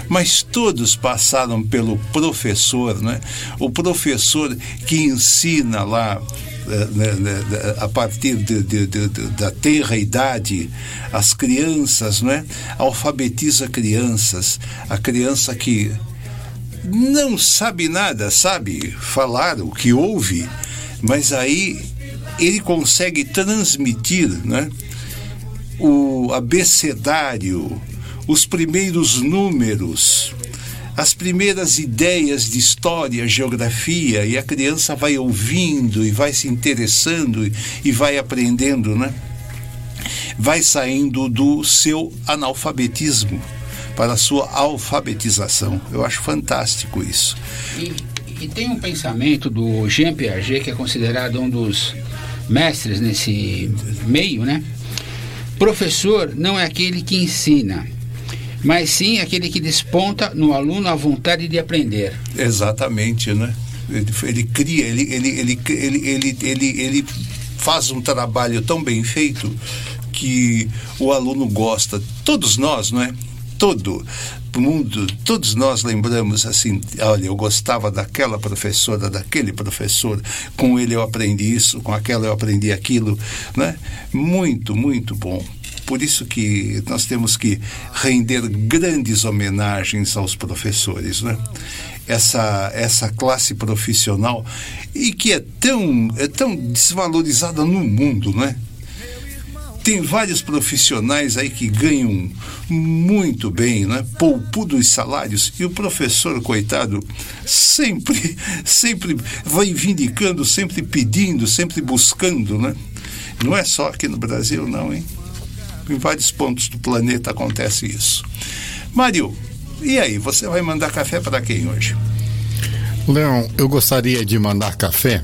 mas todos passaram pelo professor, né? O professor que ensina lá eh, né, né, a partir de, de, de, da tenra idade, as crianças, não é? Alfabetiza crianças, a criança que não sabe nada, sabe falar o que ouve, mas aí ele consegue transmitir, né? O abecedário, os primeiros números, as primeiras ideias de história, geografia, e a criança vai ouvindo e vai se interessando e vai aprendendo, né? Vai saindo do seu analfabetismo para a sua alfabetização. Eu acho fantástico isso. E, tem um pensamento do Jean Piaget, que é considerado um dos mestres nesse meio, né? Professor não é aquele que ensina, mas sim aquele que desponta no aluno a vontade de aprender. Exatamente, né? Ele, ele cria, ele, ele, ele, ele, ele, ele, ele faz um trabalho tão bem feito que o aluno gosta. Todos nós, não é? Todo mundo, todos nós lembramos assim, olha, eu gostava daquela professora, daquele professor, com ele eu aprendi isso, com aquela eu aprendi aquilo, né? Muito, muito bom. Por isso que nós temos que render grandes homenagens aos professores, né? Essa, essa classe profissional e que é tão, é tão desvalorizada no mundo, né? Tem vários profissionais aí que ganham muito bem, né? Poupudos salários e o professor, coitado, sempre, [laughs] sempre vai vindicando, sempre pedindo, sempre buscando, né? Não é só aqui no Brasil, não, hein? Em vários pontos do planeta acontece isso. Mário, e aí, você vai mandar café para quem hoje? Leão, eu gostaria de mandar café,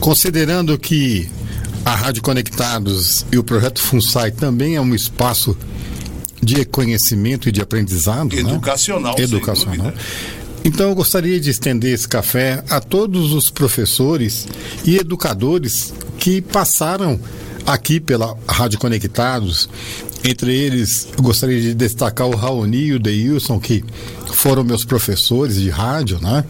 considerando que a Rádio Conectados e o Projeto FUNSAI também é um espaço de conhecimento e de aprendizado. Educacional. Né? Educacional. Então eu gostaria de estender esse café a todos os professores e educadores que passaram aqui pela Rádio Conectados Entre eles, eu gostaria de destacar o Raoni e o Deilson, que foram meus professores de rádio, né?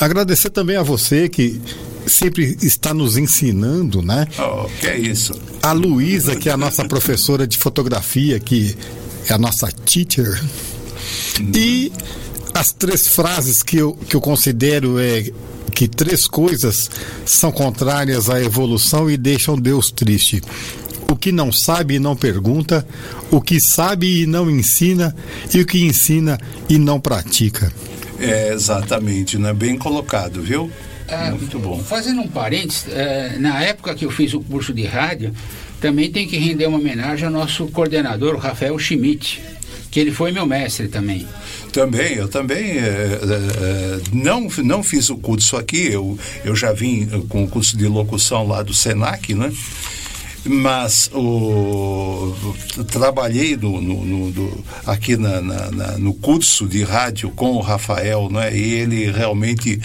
Agradecer também a você que sempre está nos ensinando, né? Oh, que é isso? A Luísa, que é a nossa professora de fotografia, que é a nossa teacher. E as três frases que eu, que eu considero é que três coisas são contrárias à evolução e deixam Deus triste. O que não sabe e não pergunta, o que sabe e não ensina, e o que ensina e não pratica. É, exatamente, né? Bem colocado, viu? Ah, Muito bom. Fazendo um parênteses, eh, na época que eu fiz o curso de rádio, também tem que render uma homenagem ao nosso coordenador, o Rafael Schmidt, que ele foi meu mestre também. Também, eu também é, é, é, não, não fiz o curso aqui, eu, eu já vim eh, com o curso de locução lá do SENAC, né? Mas o, trabalhei no, no- no- aqui na- na- na- no curso de rádio com o Rafael, né? E ele realmente,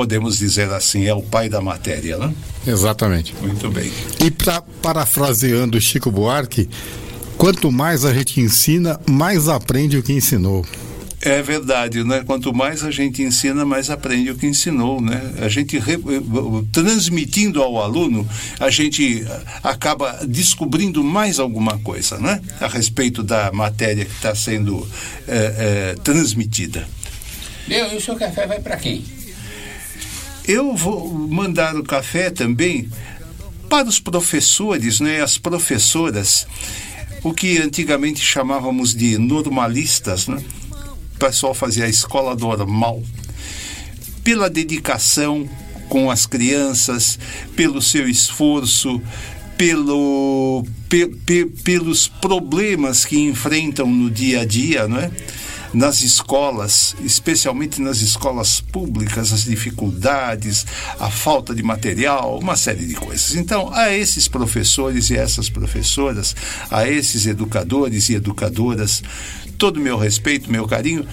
podemos dizer assim, é o pai da matéria, né? Exatamente. Muito bem. E pra, parafraseando Chico Buarque, quanto mais a gente ensina, mais aprende o que ensinou. É verdade, né? Quanto mais a gente ensina, mais aprende o que ensinou, né? A gente re- transmitindo ao aluno, a gente acaba descobrindo mais alguma coisa, né? A respeito da matéria que está sendo é, é, transmitida. Meu, e o seu café vai para quem? Eu vou mandar o café também para os professores, né? As professoras, o que antigamente chamávamos de normalistas, né? O pessoal fazia a escola normal. Pela dedicação com as crianças, pelo seu esforço, pelo, pe- pe- pelos problemas que enfrentam no dia a dia, não é? Nas escolas, especialmente nas escolas públicas, as dificuldades, a falta de material, uma série de coisas. Então, a esses professores e essas professoras, a esses educadores e educadoras, todo o meu respeito, meu carinho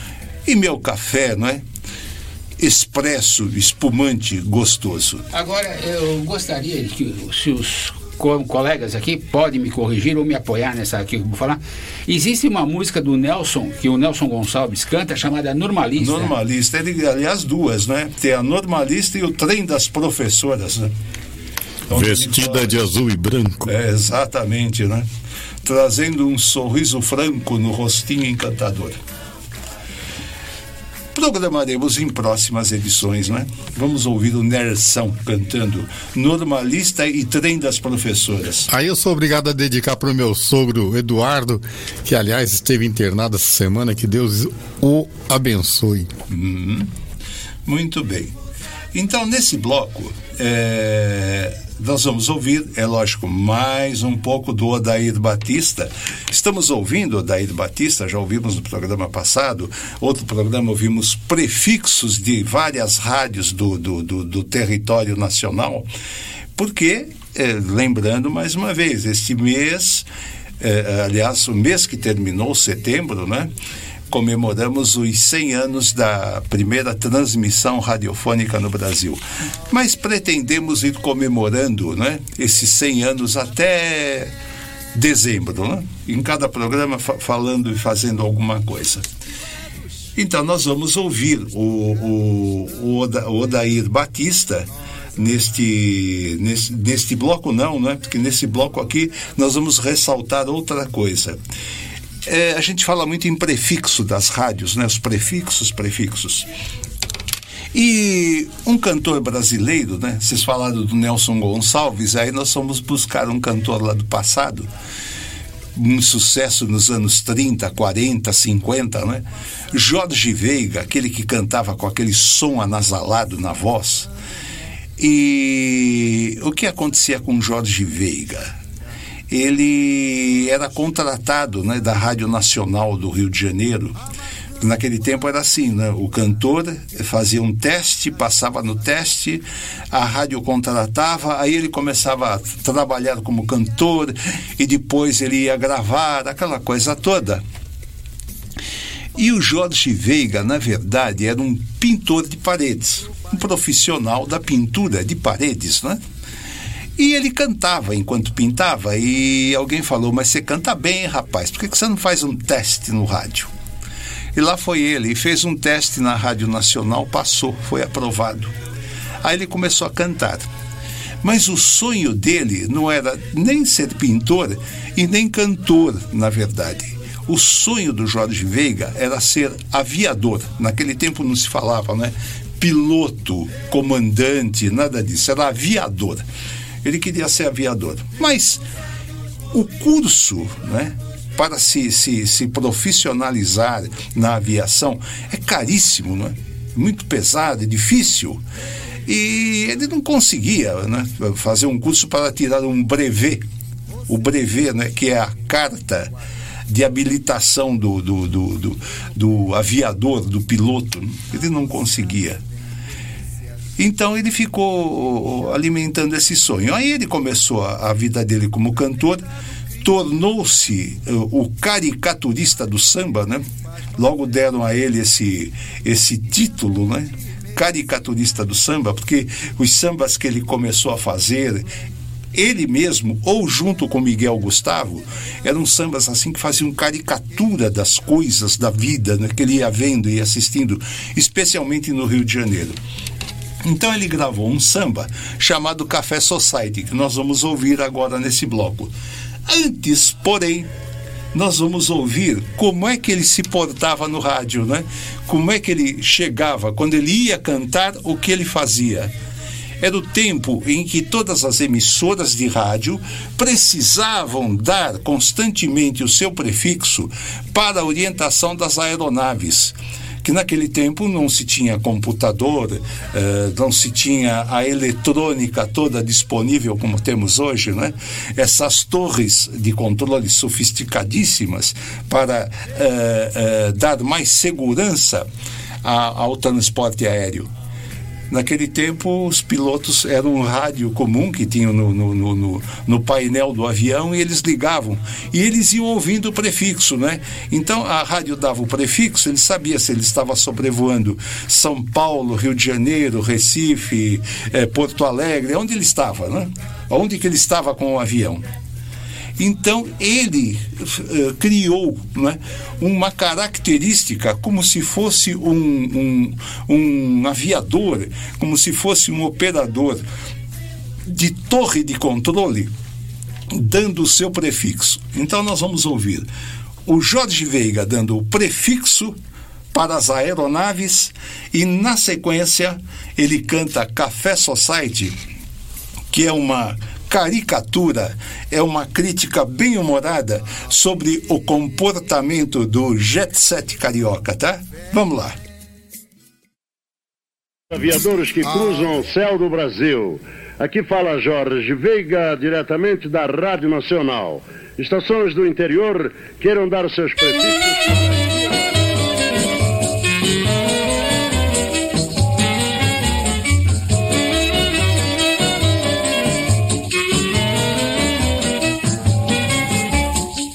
e meu café, não é? Expresso, espumante, gostoso. Agora, eu gostaria que se os co- colegas aqui podem me corrigir ou me apoiar nessa aqui que eu vou falar. Existe uma música do Nelson, que o Nelson Gonçalves canta, chamada Normalista. Normalista, ele, aliás, duas, né? Tem a normalista e o trem das professoras, né? Vestida de azul e branco. É, exatamente, né? Trazendo um sorriso franco no rostinho encantador. Programaremos em próximas edições, né? Vamos ouvir o Nersão cantando Normalista e Trem das Professoras. Aí eu sou obrigado a dedicar para o meu sogro Eduardo, que aliás esteve internado essa semana, que Deus o abençoe. Uhum. Muito bem. Então, nesse bloco, é, nós vamos ouvir, é lógico, mais um pouco do Odair Batista. Estamos ouvindo Odair Batista, já ouvimos no programa passado. Outro programa ouvimos prefixos de várias rádios do, do, do, do território nacional, porque, é, lembrando mais uma vez, este mês, é, aliás, o mês que terminou, setembro, né? Comemoramos os 100 anos da primeira transmissão radiofônica no Brasil. Mas pretendemos ir comemorando né, esses 100 anos até dezembro, né? em cada programa fa falando e fazendo alguma coisa. Então, nós vamos ouvir o, o, o, Oda, Odair Batista neste, neste, neste bloco, não, né? porque nesse bloco aqui nós vamos ressaltar outra coisa. É, a gente fala muito em prefixo das rádios, né? Os prefixos, prefixos. E um cantor brasileiro, né? Vocês falaram do Nelson Gonçalves, aí nós fomos buscar um cantor lá do passado, um sucesso nos anos 30, 40, 50, né? Jorge Veiga, aquele que cantava com aquele som anasalado na voz. E o que acontecia com Jorge Veiga? Ele era contratado né, da Rádio Nacional do Rio de Janeiro. Naquele tempo era assim, né? o cantor fazia um teste, passava no teste, a rádio contratava, aí ele começava a trabalhar como cantor e depois ele ia gravar, aquela coisa toda. E o Jorge Veiga, na verdade, era um pintor de paredes, um profissional da pintura de paredes, né? E ele cantava enquanto pintava, e alguém falou: Mas você canta bem, rapaz, por que que você não faz um teste no rádio? E lá foi ele, e fez um teste na Rádio Nacional, passou, foi aprovado. Aí ele começou a cantar. Mas o sonho dele não era nem ser pintor e nem cantor, na verdade. O sonho do Jorge Veiga era ser aviador. Naquele tempo não se falava, né? Piloto, comandante, nada disso. Era aviador. Ele queria ser aviador. Mas o curso, né? Para se, se, se profissionalizar na aviação é caríssimo, né? Muito pesado, é difícil. E ele não conseguia né, fazer um curso para tirar um brevet. O brevet, né, que é a carta de habilitação do, do, do, do, do aviador, do piloto. Ele não conseguia. Então ele ficou alimentando esse sonho. Aí ele começou a, a vida dele como cantor, tornou-se uh, o caricaturista do samba, né? Logo deram a ele esse, esse título, né? Caricaturista do samba, porque os sambas que ele começou a fazer, ele mesmo, ou junto com Miguel Gustavo, eram sambas assim que faziam caricatura das coisas da vida né, que ele ia vendo e assistindo, especialmente no Rio de Janeiro. Então ele gravou um samba chamado Café Society, que nós vamos ouvir agora nesse bloco. Antes, porém, nós vamos ouvir como é que ele se portava no rádio, né? Como é que ele chegava, quando ele ia cantar, o que ele fazia. Era o tempo em que todas as emissoras de rádio precisavam dar constantemente o seu prefixo para a orientação das aeronaves que naquele tempo não se tinha computador, eh, não se tinha a eletrônica toda disponível como temos hoje, né? Essas torres de controle sofisticadíssimas para eh, eh, dar mais segurança a, ao transporte aéreo. Naquele tempo, os pilotos eram um rádio comum que tinham no, no, no, no, painel do avião e eles ligavam. E eles iam ouvindo o prefixo, né? Então, a rádio dava o prefixo, ele sabia se ele estava sobrevoando São Paulo, Rio de Janeiro, Recife, eh, Porto Alegre, onde ele estava, né? Onde que ele estava com o avião. Então ele uh, criou né, uma característica como se fosse um, um, um aviador, como se fosse um operador de torre de controle, dando o seu prefixo. Então nós vamos ouvir o Jorge Veiga dando o prefixo para as aeronaves e na sequência ele canta Café Society, que é uma caricatura é uma crítica bem humorada sobre o comportamento do jet set carioca, tá? Vamos lá. Aviadores que cruzam o céu do Brasil. Aqui fala Jorge Veiga, diretamente da Rádio Nacional. Estações do interior queiram dar seus prefixos.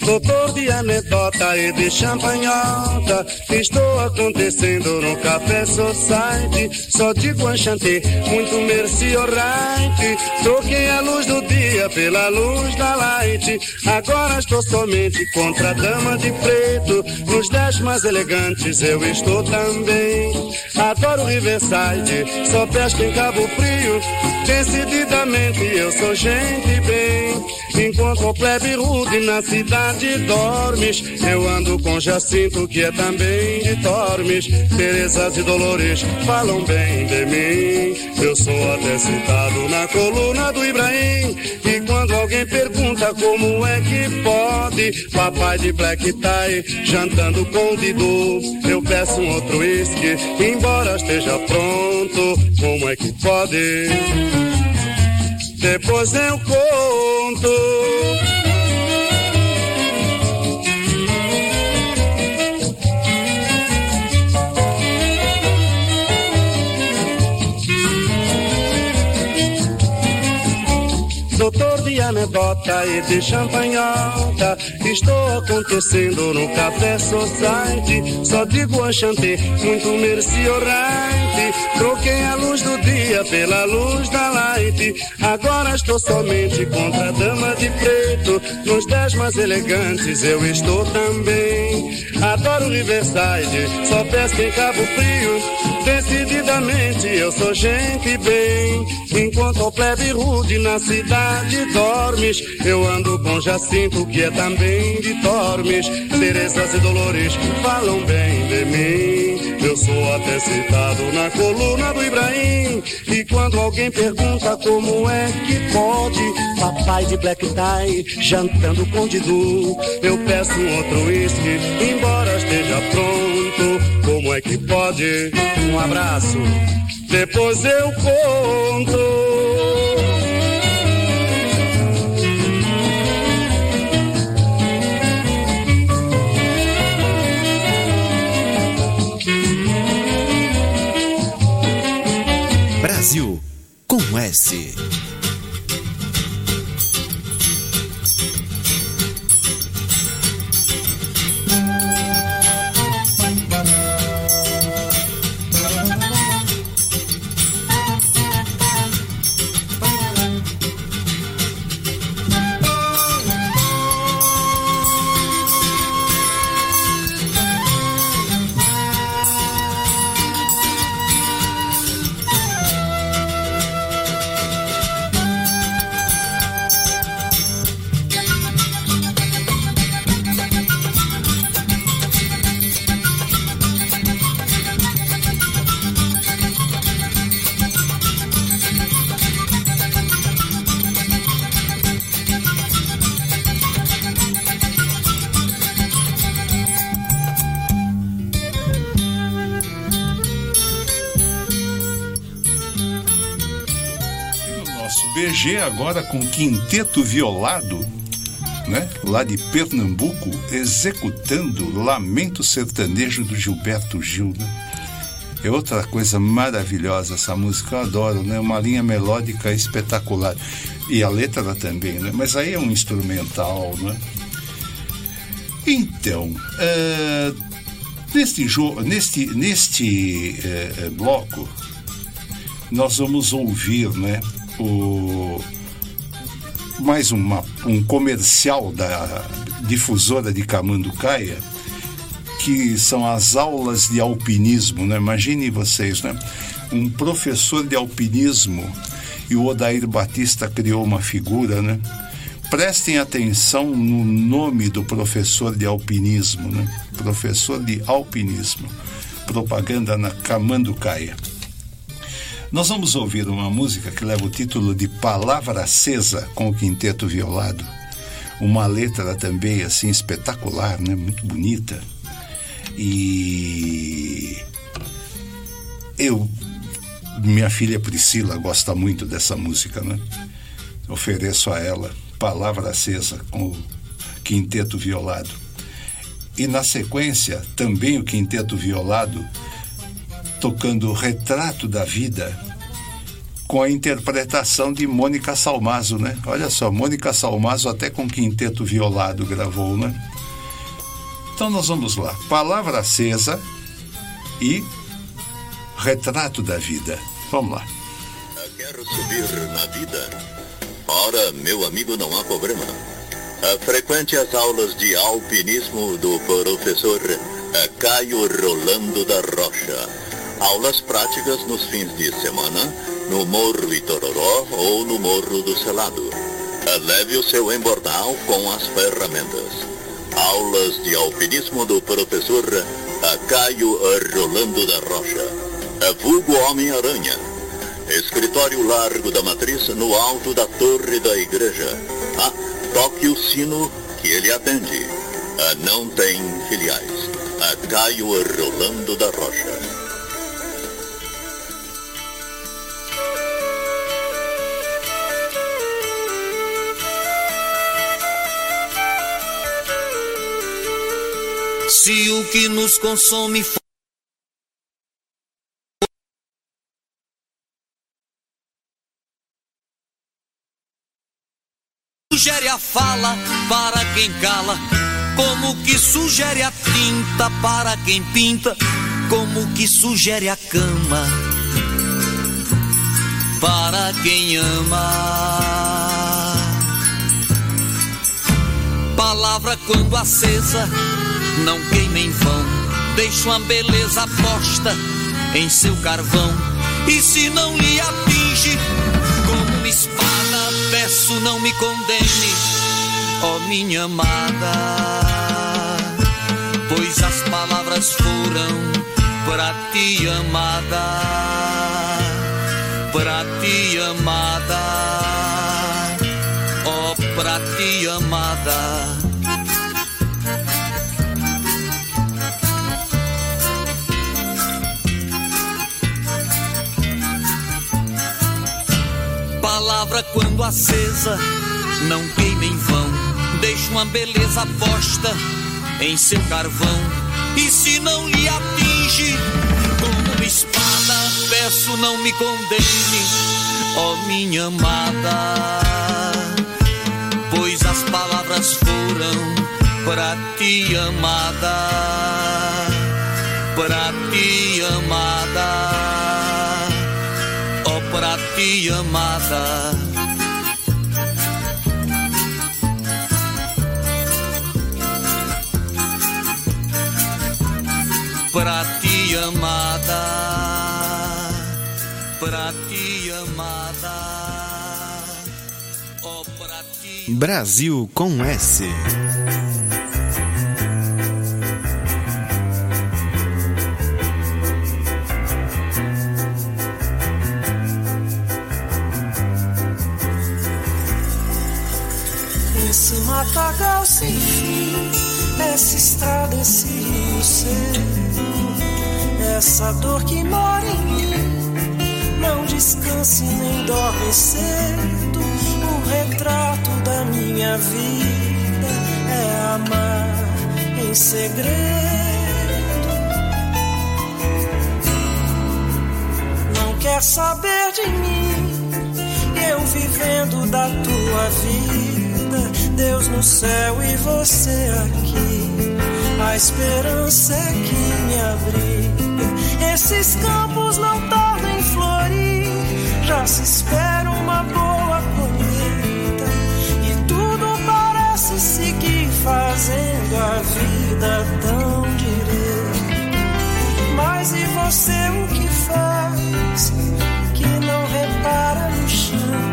Doutor de anedota e de champanhota, estou acontecendo no Café Society. Só digo enchanté, muito merci, alright. Troquei a luz do dia pela luz da light. Agora estou somente contra a dama de preto. Nos dez mais elegantes eu estou também. Adoro Riverside, só pesco em Cabo Frio. Decididamente eu sou gente bem. Enquanto o plebe rude na cidade dormes, eu ando com Jacinto que é também de Tormes. Terezas e Dolores falam bem de mim. Eu sou até citado na coluna do Ibrahim. E quando alguém pergunta como é que pode, papai de black tie jantando com Didu, eu peço um outro uísque, embora esteja pronto. Como é que pode? Depois eu conto. Doutor de anedota e de champanhota. Estou acontecendo no Café Society. Só digo enchanté, muito merci alright. Troquei a luz do dia pela luz da light. Agora estou somente contra a dama de preto. Nos dez mais elegantes eu estou também. Adoro Riverside, só pesco em Cabo Frio. Decididamente eu sou gente bem. Enquanto o plebe rude na cidade dormes, eu ando com Jacinto que é também de Tormes. Teresas e Dolores falam bem de mim. Eu sou até citado na coluna do Ibrahim. E quando alguém pergunta como é que pode, papai de black tie jantando com Didu, eu peço um outro uísque, embora esteja pronto. É que pode? Um abraço, depois eu conto. Brasil com S. BG agora com quinteto violado, né? Lá de Pernambuco, executando Lamento Sertanejo do Gilberto Gil, né? É outra coisa maravilhosa essa música, eu adoro, né? Uma linha melódica espetacular. E a letra também, né? Mas aí é um instrumental, né? Então, eh, neste, neste, neste eh, bloco, nós vamos ouvir, né? O, mais uma, um comercial da difusora de Camanducaia, que são as aulas de alpinismo, né? Imaginem vocês, né? Um professor de alpinismo e o Odair Batista criou uma figura, né? Prestem atenção no nome do professor de alpinismo, né? Professor de alpinismo. Propaganda na Camanducaia. Nós vamos ouvir uma música que leva o título de Palavra Acesa com o Quinteto Violado. Uma letra também assim espetacular, né? Muito bonita. E eu minha filha Priscila gosta muito dessa música, né? Ofereço a ela Palavra Acesa com o Quinteto Violado. E na sequência, também o Quinteto Violado tocando o Retrato da Vida com a interpretação de Mônica Salmazo, né? Olha só, Mônica Salmazo até com quinteto violado gravou, né? Então nós vamos lá. Palavra acesa e Retrato da Vida. Vamos lá. Quero subir na vida? Ora, meu amigo, não há problema. Ah, Frequente as aulas de alpinismo do professor ah, Caio Rolando da Rocha. Aulas práticas nos fins de semana, no Morro Itororó ou no Morro do Selado. Leve o seu embordal com as ferramentas. Aulas de alpinismo do professor Caio Rolando da Rocha. Ah, Vulgo Homem-Aranha. Escritório Largo da Matriz, no alto da torre da igreja. Ah, toque o sino que ele atende. Ah, não tem filiais. Caio Rolando da Rocha. Se o que nos consome for sugere a fala para quem cala, como que sugere a tinta para quem pinta, como que sugere a cama para quem ama. Palavra quando acesa, não queima em vão, deixa uma beleza posta em seu carvão. E se não lhe atinge como uma espada, peço não me condene, ó minha amada. Pois as palavras foram para ti, amada, para ti, amada, ó para ti, amada. Quando acesa, não queima em vão, deixa uma beleza posta em seu carvão. E se não lhe atinge como uma espada, peço não me condene, ó minha amada. Pois as palavras foram para ti, amada, para ti, amada, ó para ti, amada. Pra ti, amada, pra ti, amada, ó pra ti. Brasil com S. Esse matagal sem fim, essa estrada, esse rio seco, essa dor que mora em mim, não descanse nem dorme cedo. O retrato da minha vida é amar em segredo. Não quer saber de mim, eu vivendo da tua vida. Deus no céu e você aqui. A esperança é que me abriga. Esses campos não tardam em florir. Já se espera uma boa colheita. E tudo parece seguir fazendo a vida tão direita. Mas e você o que faz? Que não repara no chão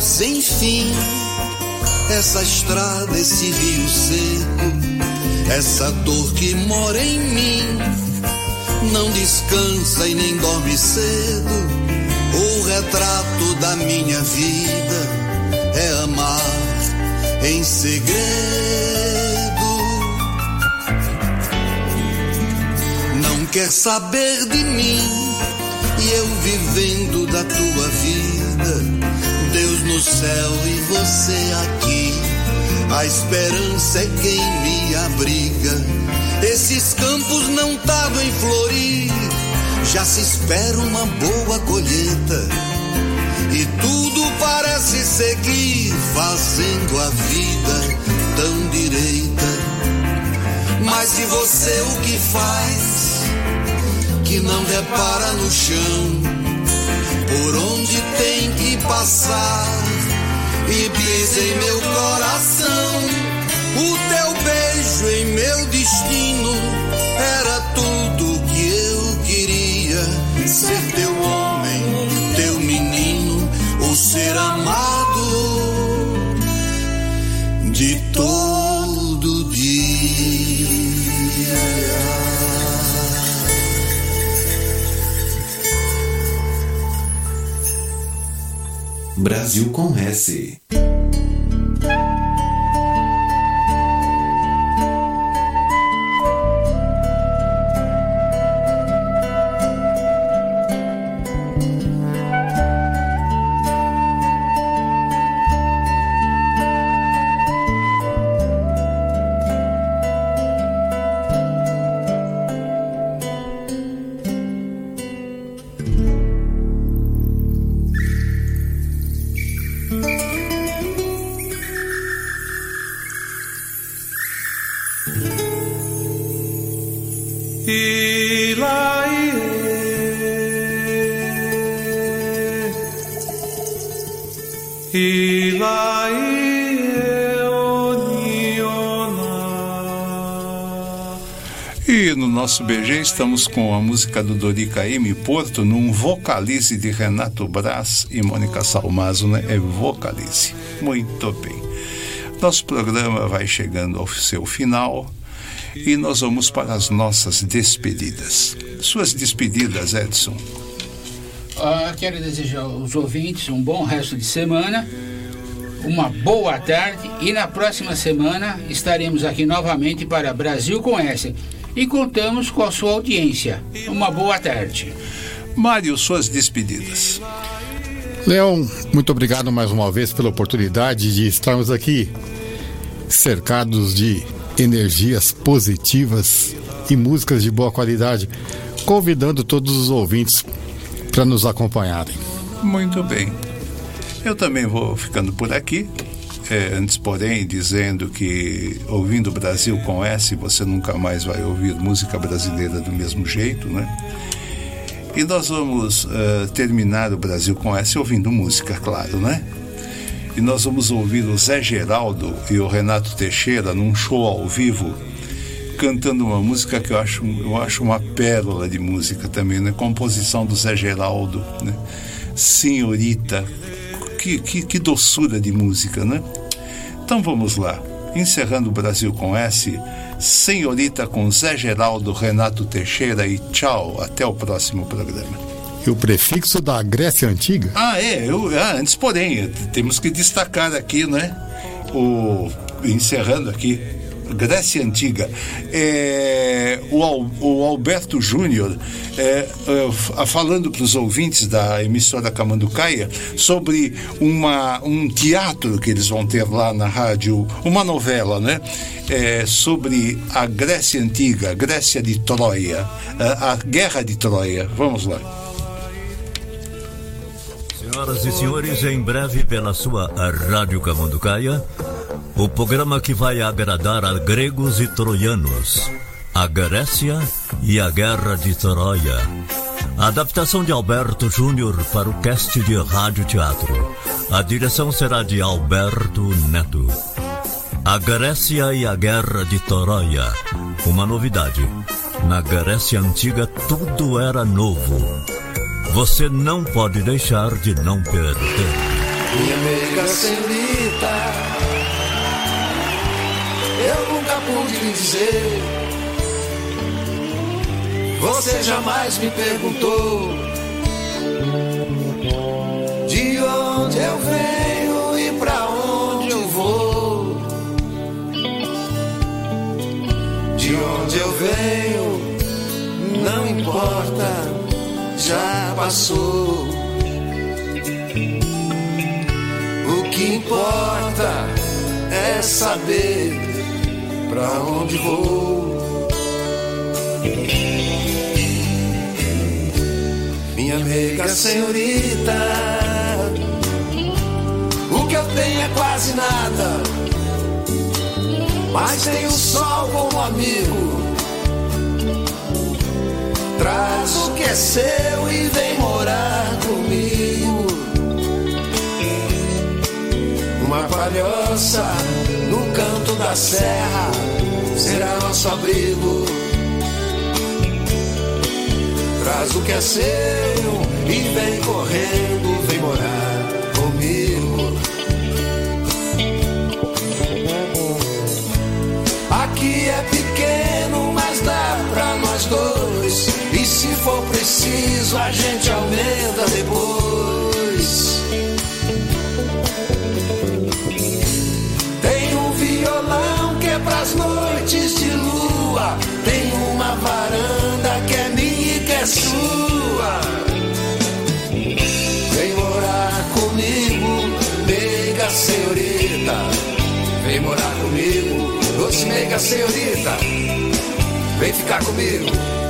sem fim, essa estrada, esse rio seco, essa dor que mora em mim, não descansa e nem dorme cedo. O retrato da minha vida é amar em segredo. Não quer saber de mim e eu vivendo da tua vida. No céu e você aqui. A esperança é quem me abriga. Esses campos não tardam em florir. Já se espera uma boa colheita. E tudo parece seguir fazendo a vida tão direita. Mas e você o que faz? que não repara no chão, por onde tem que passar e pisa em meu coração. O teu beijo em meu destino era tudo que eu queria: ser teu homem, teu menino, ou ser amado de todo dia. Brasil com S. E no nosso BG estamos com a música do Dori Caymmi Porto num vocalize de Renato Braz e Mônica Salmazo, né? É vocalize. Muito bem. Nosso programa vai chegando ao seu final e nós vamos para as nossas despedidas. Suas despedidas, Edson. Ah, quero desejar aos ouvintes um bom resto de semana, uma boa tarde e na próxima semana estaremos aqui novamente para Brasil com S e contamos com a sua audiência. Uma boa tarde. Mário, suas despedidas. Leão, muito obrigado mais uma vez pela oportunidade de estarmos aqui cercados de energias positivas e músicas de boa qualidade, convidando todos os ouvintes para nos acompanharem. Muito bem. Eu também vou ficando por aqui. É, antes, porém, dizendo que ouvindo Brasil com S, você nunca mais vai ouvir música brasileira do mesmo jeito, né? E nós vamos uh, terminar o Brasil com S ouvindo música, claro, né? E nós vamos ouvir o Zé Geraldo e o Renato Teixeira num show ao vivo, cantando uma música que eu acho, eu acho uma pérola de música também, né? Composição do Zé Geraldo, né? Senhorita, que, que, que doçura de música, né? Então vamos lá. Encerrando o Brasil com S, Senhorita com Zé Geraldo, Renato Teixeira e tchau. Até o próximo programa. E o prefixo da Grécia Antiga? Ah, é. Eu, ah, antes, porém, temos que destacar aqui, né? O, encerrando aqui, Grécia Antiga. É, o, o Alberto Júnior é, é, falando para os ouvintes da emissora Camanducaia sobre uma, um teatro que eles vão ter lá na rádio, uma novela, né? É, sobre a Grécia Antiga, Grécia de Troia, a, a Guerra de Troia. Vamos lá. Senhoras e senhores, em breve pela sua Rádio Camanducaia, o programa que vai agradar a gregos e troianos, a Grécia e a Guerra de Troia. Adaptação de Alberto Júnior para o cast de rádio teatro. A direção será de Alberto Neto. A Grécia e a Guerra de Troia. Uma novidade. Na Grécia Antiga tudo era novo. Você não pode deixar de não perder. Minha amiga senhorita, eu nunca pude lhe dizer. Você jamais me perguntou de onde eu venho e pra onde eu vou. De onde eu venho, não importa, já passou. O que importa é saber pra onde vou. Minha amiga senhorita, o que eu tenho é quase nada, mas tenho o sol como amigo. Traz o que é seu e vem morar comigo. Uma palhoça no canto da serra será nosso abrigo. Traz o que é seu e vem correndo, vem morar comigo. Aqui é for preciso, a gente aumenta depois. Tem um violão que é pras noites de lua. Tem uma varanda que é minha e que é sua. Vem morar comigo, nega senhorita. Vem morar comigo, doce nega senhorita. Vem ficar comigo.